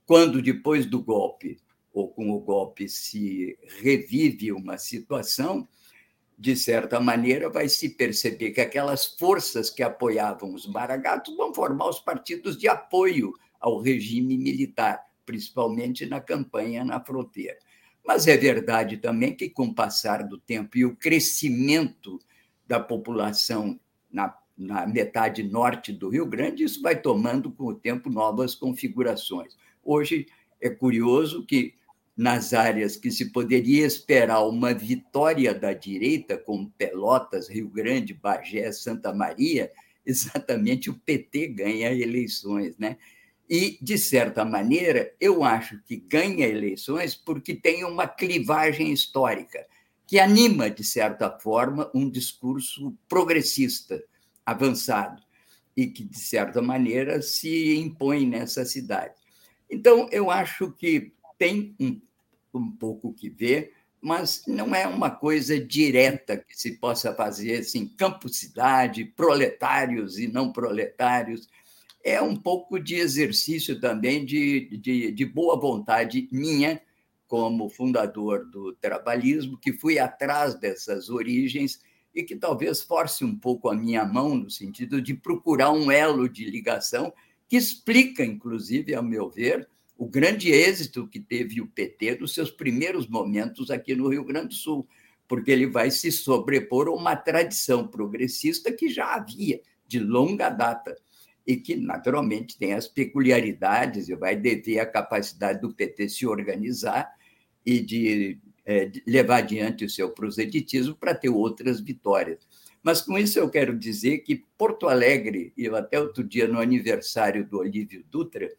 Quando, depois do golpe, ou com o golpe, se revive uma situação, de certa maneira, vai se perceber que aquelas forças que apoiavam os maragatos vão formar os partidos de apoio ao regime militar, principalmente na campanha na fronteira. Mas é verdade também que, com o passar do tempo e o crescimento da população na, na metade norte do Rio Grande, isso vai tomando, com o tempo, novas configurações. Hoje é curioso que nas áreas que se poderia esperar uma vitória da direita, como Pelotas, Rio Grande, Bagé, Santa Maria, exatamente o PT ganha eleições, né? E, de certa maneira, eu acho que ganha eleições porque tem uma clivagem histórica que anima, de certa forma, um discurso progressista, avançado, e que, de certa maneira, se impõe nessa cidade. Então, eu acho que tem um, um pouco que ver, mas não é uma coisa direta que se possa fazer assim, campo-cidade, proletários e não proletários. É um pouco de exercício também de, de, de boa vontade minha, como fundador do trabalhismo, que fui atrás dessas origens e que talvez force um pouco a minha mão no sentido de procurar um elo de ligação que explica, inclusive, ao meu ver, o grande êxito que teve o PT nos seus primeiros momentos aqui no Rio Grande do Sul, porque ele vai se sobrepor a uma tradição progressista que já havia de longa data e que, naturalmente, tem as peculiaridades e vai dever à capacidade do PT se organizar e de, é, levar adiante o seu proselitismo para ter outras vitórias. Mas com isso eu quero dizer que Porto Alegre, e até outro dia no aniversário do Olívio Dutra,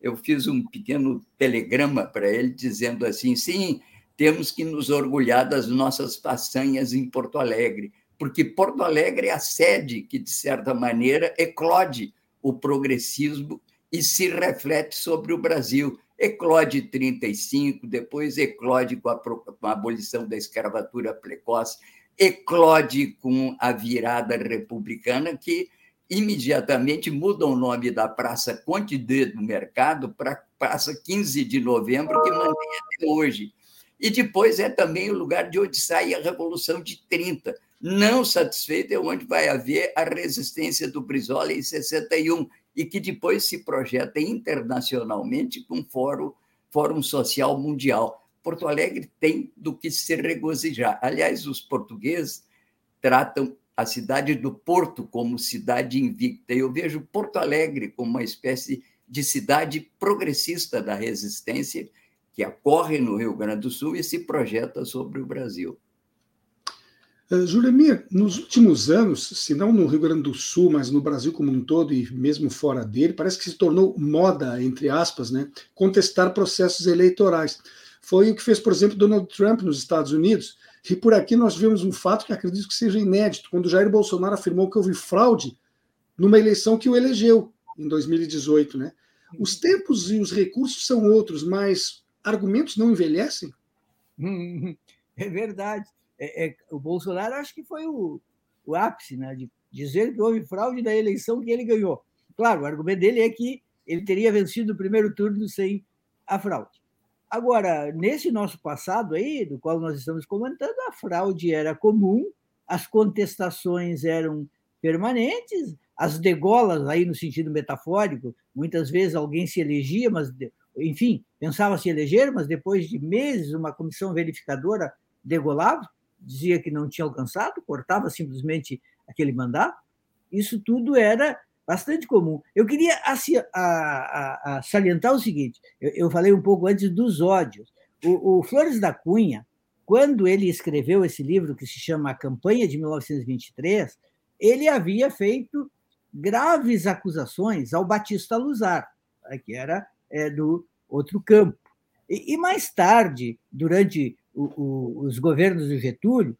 eu fiz um pequeno telegrama para ele dizendo assim: sim, temos que nos orgulhar das nossas façanhas em Porto Alegre, porque Porto Alegre é a sede que, de certa maneira, eclode o progressismo e se reflete sobre o Brasil. Eclode 35, depois eclode com a, com a abolição da escravatura precoce, eclode com a virada republicana, que imediatamente muda o nome da Praça Conte D do Mercado para Praça 15 de Novembro, que mantém até hoje. E depois é também o lugar de onde sai a Revolução de 30. Não satisfeito é onde vai haver a resistência do Brizola em 61, e que depois se projeta internacionalmente com Fórum, Fórum Social Mundial. Porto Alegre tem do que se regozijar. Aliás, os portugueses tratam a cidade do Porto como cidade invicta. Eu vejo Porto Alegre como uma espécie de cidade progressista da resistência que ocorre no Rio Grande do Sul e se projeta sobre o Brasil. Uh, nos últimos anos, se não no Rio Grande do Sul, mas no Brasil como um todo e mesmo fora dele, parece que se tornou moda, entre aspas, né, contestar processos eleitorais. Foi o que fez, por exemplo, Donald Trump nos Estados Unidos, e por aqui nós vemos um fato que acredito que seja inédito, quando Jair Bolsonaro afirmou que houve fraude numa eleição que o elegeu em 2018, né? Os tempos e os recursos são outros, mas argumentos não envelhecem? É verdade. É, é, o Bolsonaro acho que foi o, o ápice, né, de dizer que houve fraude na eleição que ele ganhou. Claro, o argumento dele é que ele teria vencido o primeiro turno sem a fraude. Agora, nesse nosso passado aí, do qual nós estamos comentando, a fraude era comum, as contestações eram permanentes, as degolas, aí no sentido metafórico, muitas vezes alguém se elegia, mas, enfim, pensava se eleger, mas depois de meses uma comissão verificadora degolava. Dizia que não tinha alcançado, cortava simplesmente aquele mandato. Isso tudo era bastante comum. Eu queria a, a, a salientar o seguinte: eu, eu, falei um pouco antes dos ódios. O, o, Flores da Cunha, quando ele escreveu esse livro que se chama A Campanha de 1923, ele havia feito graves acusações ao Batista Luzar, né, que era é, do outro campo. E, e mais tarde, durante o, o, os governos do Getúlio,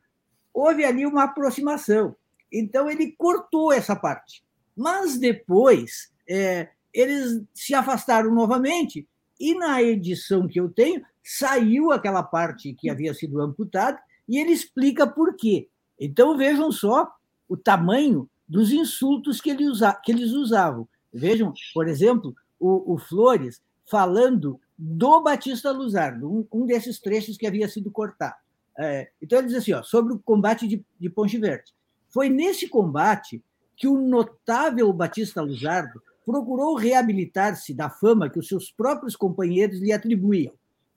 houve ali uma aproximação. Então, ele cortou essa parte. Mas depois, é, eles se afastaram novamente, e na edição que eu tenho, saiu aquela parte que havia sido amputada, e ele explica por quê. Então, vejam só o tamanho dos insultos que, ele usa, que eles usavam. Vejam, por exemplo, o, o Flores falando do Batista Luzardo, um, um, desses trechos que havia sido cortado. É, então, ele diz assim, ó, sobre o combate de, de Ponte Verde. Foi nesse combate que o notável Batista Luzardo procurou reabilitar-se da fama que os seus próprios companheiros lhe atribuíam.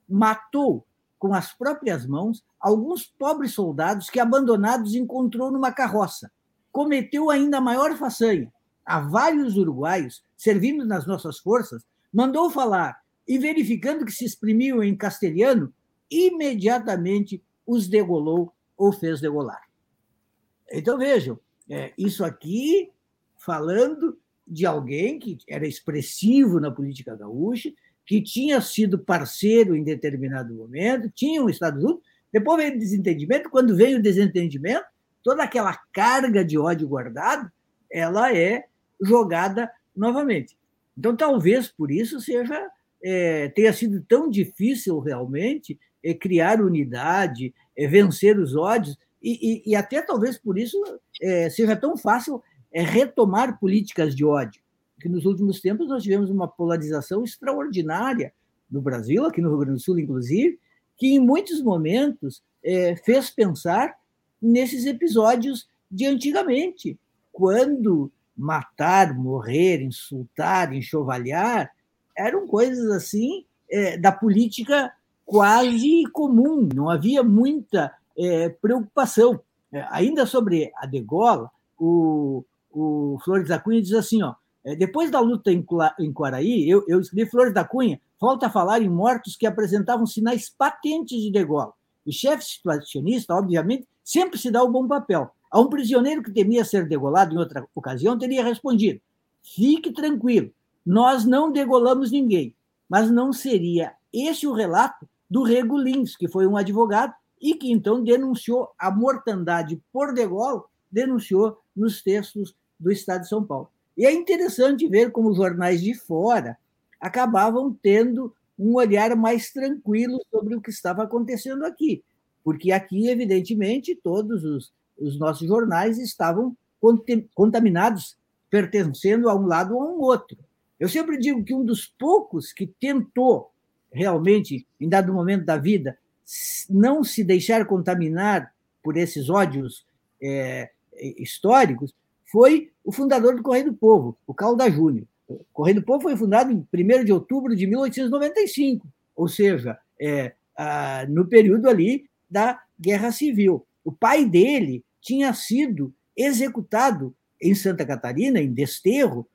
Matou com as próprias mãos alguns pobres soldados que, abandonados, encontrou numa carroça. Cometeu ainda maior façanha. A vários uruguaios, servindo nas nossas forças, mandou falar e, verificando que se exprimiam em castelhano, imediatamente os degolou ou fez degolar. Então vejam, é, isso aqui falando de alguém que era expressivo na política gaúcha, que tinha sido parceiro em determinado momento, tinha um Estado junto, depois veio o desentendimento, quando veio o desentendimento, toda aquela carga de ódio guardado, ela é jogada novamente. Então, talvez por isso seja é, tenha sido tão difícil realmente é, criar unidade, é, vencer os ódios, e, e, e até talvez por isso é, seja tão fácil é, retomar políticas de ódio, que nos últimos tempos nós tivemos uma polarização extraordinária no Brasil, aqui no Rio Grande do Sul, inclusive, que em muitos momentos é, fez pensar nesses episódios de antigamente, quando matar, morrer, insultar, enxovalhar eram coisas assim é, da política quase comum, não havia muita é, preocupação. É, ainda sobre a degola, o, o Flores da Cunha diz assim: ó, é, depois da luta em, em Quaraí, eu, eu escrevi Flores da Cunha, falta a falar em mortos que apresentavam sinais patentes de degola. O chefe situacionista, obviamente, sempre se dá o bom papel. A um prisioneiro que temia ser degolado em outra ocasião, teria respondido: fique tranquilo, nós não degolamos ninguém. Mas não seria esse o relato do Rego Lins, que foi um advogado e que então denunciou a mortandade por degola, denunciou nos textos do Estado de São Paulo. E é interessante ver como jornais de fora acabavam tendo um olhar mais tranquilo sobre o que estava acontecendo aqui, porque aqui, evidentemente, todos os, os nossos jornais estavam contaminados, pertencendo a um lado ou a um outro. Eu sempre digo que um dos poucos que tentou realmente, em dado momento da vida, não se deixar contaminar por esses ódios é, históricos foi o fundador do Correio do Povo, o Calda Júnior. O Correio do Povo foi fundado em 1 de outubro de 1895, ou seja, é, a, no período ali da Guerra Civil. O pai dele tinha sido executado em Santa Catarina, em Desterro,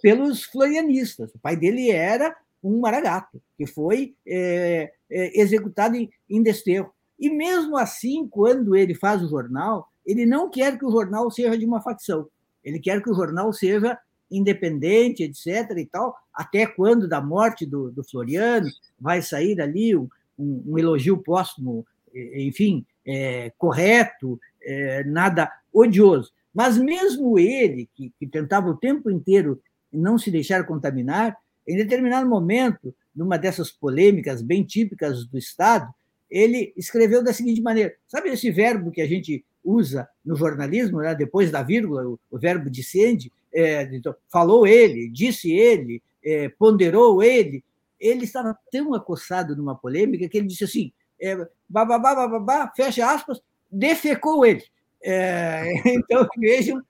pelos florianistas. O pai dele era um maragato, que foi é, é, executado em, em desterro. E mesmo assim, quando ele faz o jornal, ele não quer que o jornal seja de uma facção. Ele quer que o jornal seja independente, etc. e tal, até quando da morte do, do Floriano vai sair ali um, um, um elogio póstumo, enfim, é, correto, é, nada odioso. Mas mesmo ele, que, que tentava o tempo inteiro não se deixar contaminar, em determinado momento, numa dessas polêmicas bem típicas do Estado, ele escreveu da seguinte maneira: sabe esse verbo que a gente usa no jornalismo, né, depois da vírgula, o, o verbo dissende, é, então, falou ele, disse ele, é, ponderou ele. Ele estava tão acossado numa polêmica que ele disse assim: é, bababá, bababá, fecha aspas, defecou ele. É, então, vejam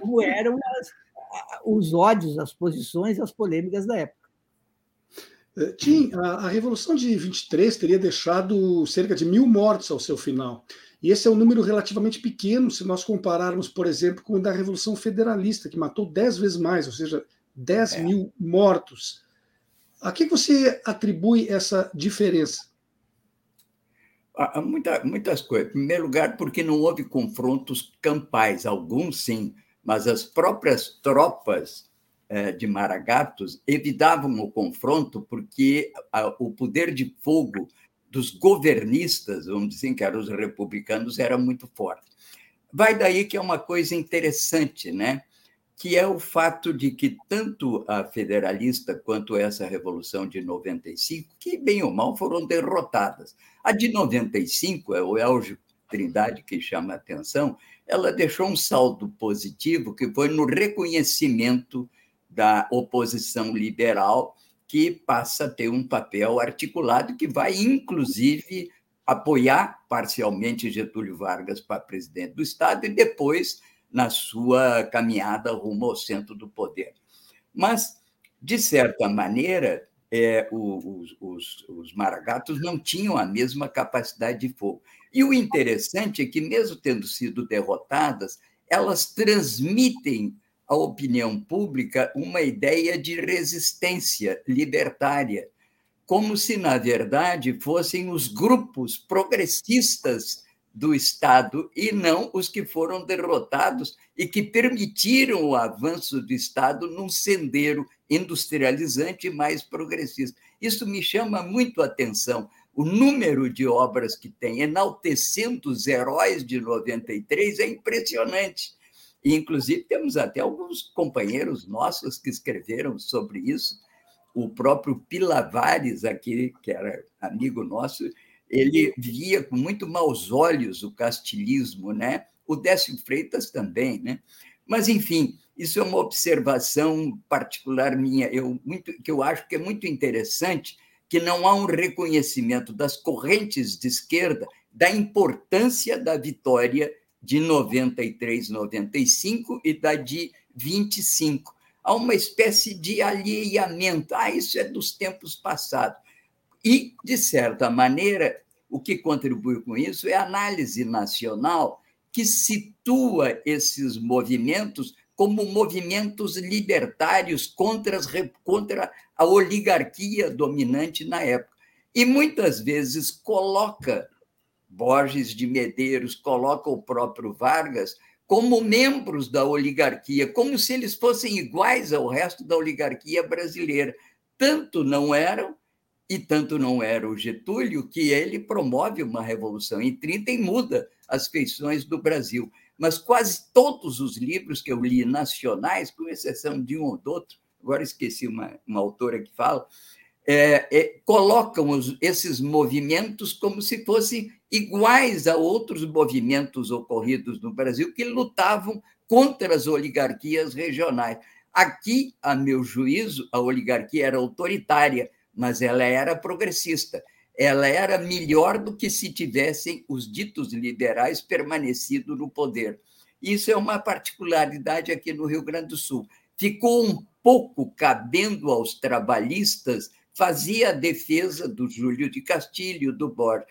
como eram as, os ódios, as posições, as polêmicas da época. Eh, Tim, a, a, Revolução de 23 teria deixado cerca de mil mortos ao seu final. E esse é um número relativamente pequeno se nós compararmos, por exemplo, com o da Revolução Federalista, que matou dez vezes mais, ou seja, 10 é. mil mortos. A que você atribui essa diferença? Há muita, muitas coisas. Em primeiro lugar, porque não houve confrontos campais, alguns sim, mas as próprias tropas eh, de Maragatos evitavam o confronto porque o poder de fogo dos governistas, vamos dizer que eram os republicanos, era muito forte. Vai daí que é uma coisa interessante, né? Que é o fato de que tanto a federalista quanto essa revolução de 95, que bem ou mal foram derrotadas. A de 95, é o Elgio Trindade que chama a atenção, ela deixou um saldo positivo que foi no reconhecimento da oposição liberal, que passa a ter um papel articulado que vai, inclusive, apoiar parcialmente Getúlio Vargas para presidente do Estado e depois na sua caminhada rumo ao centro do poder. Mas, de certa maneira, é, os, os, os maragatos não tinham a mesma capacidade de fogo. E o interessante é que, mesmo tendo sido derrotadas, elas transmitem à opinião pública uma ideia de resistência libertária, como se, na verdade, fossem os grupos progressistas do Estado e não os que foram derrotados e que permitiram o avanço do Estado num sendeiro industrializante mais progressista. Isso me chama muito a atenção. O número de obras que tem, enaltecendo os heróis de 93, é impressionante. E, inclusive, temos até alguns companheiros nossos que escreveram sobre isso. O próprio Pilavares, aqui, que era amigo nosso, ele via com muito maus olhos o castilismo, né? O Décio Freitas também, né? Mas, enfim, isso é uma observação particular minha, eu, muito, que eu acho que é muito interessante, que não há um reconhecimento das correntes de esquerda da importância da vitória de 93, 95 e da de 25. Há uma espécie de alheamento. Ah, isso é dos tempos passados. E, de certa maneira, o que contribui com isso é a análise nacional que situa esses movimentos como movimentos libertários contra, as, contra a oligarquia dominante na época. E muitas vezes coloca Borges de Medeiros, coloca o próprio Vargas como membros da oligarquia, como se eles fossem iguais ao resto da oligarquia brasileira. Tanto não eram e tanto não era o Getúlio que ele promove uma revolução em 30 e muda as feições do Brasil. Mas quase todos os livros que eu li nacionais, com exceção de um ou outro, agora esqueci uma, uma autora que fala, é, é, colocam os, esses movimentos como se fossem iguais a outros movimentos ocorridos no Brasil que lutavam contra as oligarquias regionais. Aqui, a meu juízo, a oligarquia era autoritária, mas ela era progressista. Ela era melhor do que se tivessem os ditos liberais permanecido no poder. Isso é uma particularidade aqui no Rio Grande do Sul. Ficou um pouco cabendo aos trabalhistas, fazia a defesa do Júlio de Castilho, do Borges.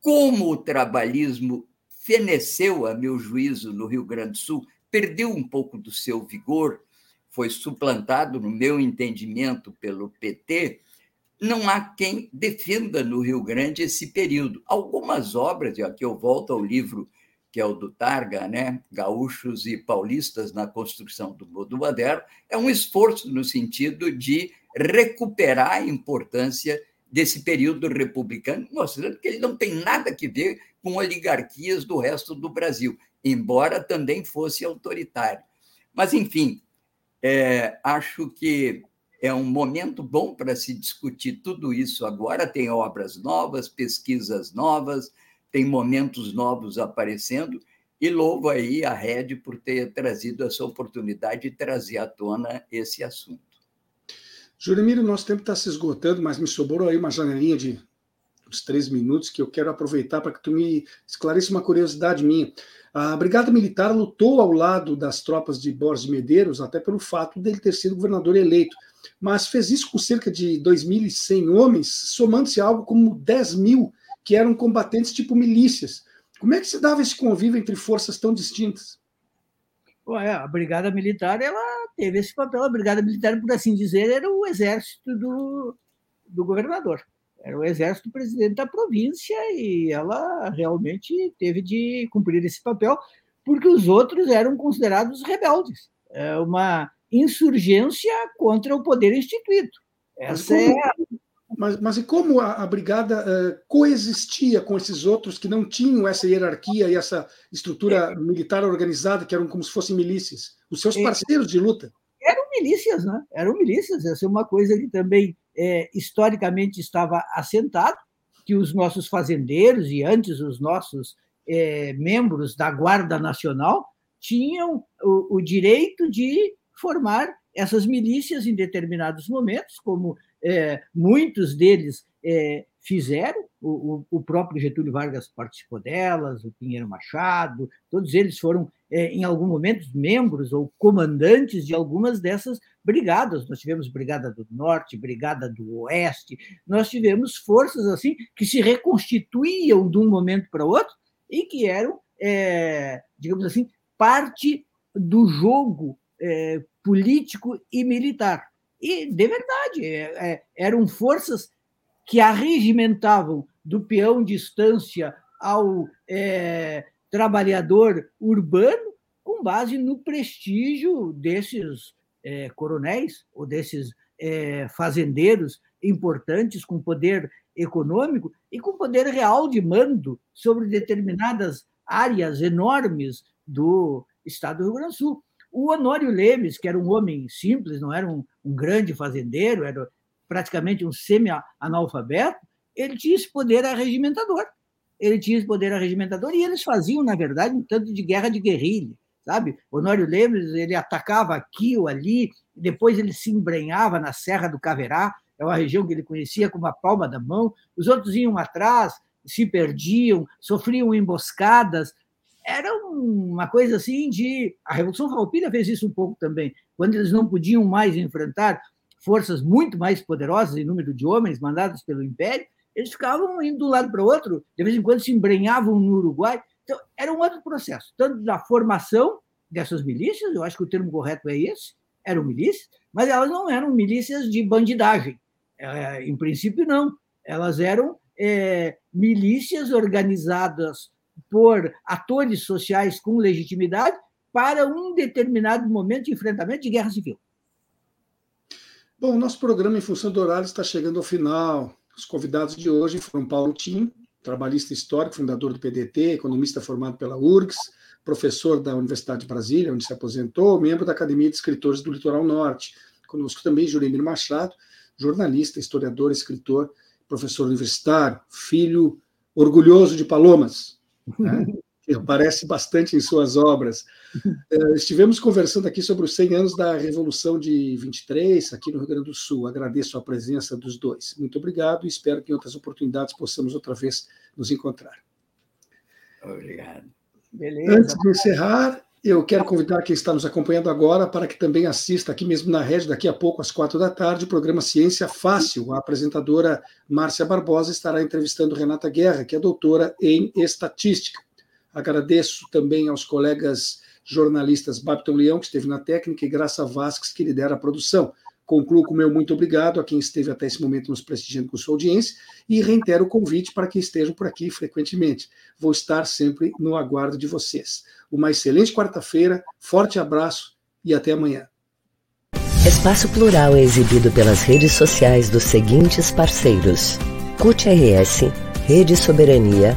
Como o trabalhismo feneceu, a meu juízo, no Rio Grande do Sul, perdeu um pouco do seu vigor, foi suplantado, no meu entendimento, pelo PT, não há quem defenda no Rio Grande esse período. Algumas obras, e aqui eu volto ao livro que é o do Targa, né? Gaúchos e Paulistas na Construção do Mundo Moderno, é um esforço no sentido de recuperar a importância desse período republicano, mostrando que ele não tem nada a ver com oligarquias do resto do Brasil, embora também fosse autoritário. Mas, enfim, é, acho que é um momento bom para se discutir tudo isso agora. Tem obras novas, pesquisas novas, tem momentos novos aparecendo, e louvo aí a Rede por ter trazido essa oportunidade de trazer à tona esse assunto. Juremiro, nosso tempo está se esgotando, mas me sobrou aí uma janelinha de uns três minutos, que eu quero aproveitar para que tu me esclareça uma curiosidade minha. A Brigada Militar lutou ao lado das tropas de Borges de Medeiros, até pelo fato dele ter sido governador eleito, mas fez isso com cerca de 2.100 homens, somando-se algo como 10 mil que eram combatentes tipo milícias. Como é que se dava esse convívio entre forças tão distintas? Ué, a Brigada Militar ela teve esse papel. A Brigada Militar, por assim dizer, era o exército do, do governador. Era o exército do presidente da província e ela realmente teve de cumprir esse papel, porque os outros eram considerados rebeldes. É uma insurgência contra o poder instituído. Essa mas como, é. Mas, mas e como a, a brigada uh, coexistia com esses outros que não tinham essa hierarquia e essa estrutura é. militar organizada, que eram como se fossem milícias? Os seus é. parceiros de luta? Eram milícias, né? Eram milícias. Essa é uma coisa que também é, historicamente estava assentado, que os nossos fazendeiros e antes os nossos é, membros da Guarda Nacional tinham o, o direito de formar essas milícias em determinados momentos, como é, muitos deles é, fizeram, o, o, próprio Getúlio Vargas participou delas, o Pinheiro Machado, todos eles foram, é, em algum momento, membros ou comandantes de algumas dessas brigadas. Nós tivemos Brigada do Norte, Brigada do Oeste, nós tivemos forças assim que se reconstituíam de um momento para outro e que eram, é, digamos assim, parte do jogo é, político e militar. E, de verdade, é, é, eram forças que arregimentavam do peão de estância ao é, trabalhador urbano com base no prestígio desses é, coronéis ou desses é, fazendeiros importantes com poder econômico e com poder real de mando sobre determinadas áreas enormes do estado do Rio Grande do Sul. O Honório Lemes, que era um homem simples, não era um, um grande fazendeiro, era praticamente um semi-analfabeto, ele tinha esse poder arregimentador. Ele tinha esse poder arregimentador e eles faziam, na verdade, um tanto de guerra de guerrilha, sabe? Honório Lemes, ele atacava aqui ou ali, depois ele se embrenhava na Serra do Caverá, é uma região que ele conhecia como a palma da mão, os outros iam atrás, se perdiam, sofriam emboscadas, era uma coisa assim de. A Revolução Farroupilha fez isso um pouco também, quando eles não podiam mais enfrentar forças muito mais poderosas em número de homens mandados pelo Império, eles ficavam indo de um lado para o outro, de vez em quando se embrenhavam no Uruguai. Então, era um outro processo, tanto da formação dessas milícias, eu acho que o termo correto é esse, eram milícias, mas elas não eram milícias de bandidagem. É, em princípio, não. Elas eram é, milícias organizadas por atores sociais com legitimidade para um determinado momento de enfrentamento de guerra civil. Bom, nosso programa em função do horário está chegando ao final. Os convidados de hoje foram Paulo Tim, trabalhista histórico, fundador do PDT, economista formado pela URGS, professor da Universidade de Brasília, onde se aposentou, membro da Academia de Escritores do Litoral Norte. Conosco também Jurimir Machado, jornalista, historiador, escritor, professor universitário, filho orgulhoso de Palomas, né? que aparece bastante em suas obras. Uh, estivemos conversando aqui sobre os 100 anos da Revolução de 23, aqui no Rio Grande do Sul. Agradeço a presença dos dois. Muito obrigado e espero que em outras oportunidades possamos outra vez nos encontrar. Obrigado. Beleza. Antes de encerrar, eu quero convidar quem está nos acompanhando agora para que também assista aqui mesmo na rede, daqui a pouco, às quatro da tarde, o programa Ciência Fácil. A apresentadora Márcia Barbosa estará entrevistando Renata Guerra, que é doutora em estatística. Agradeço também aos colegas jornalistas Babton Leão, que esteve na técnica, e Graça Vasques, que lidera a produção. Concluo com o meu muito obrigado a quem esteve até esse momento nos prestigiando com sua audiência e reitero o convite para que estejam por aqui frequentemente. Vou estar sempre no aguardo de vocês. Uma excelente quarta-feira, forte abraço e até amanhã. Espaço Plural é exibido pelas redes sociais dos seguintes parceiros: CUT RS, Rede Soberania,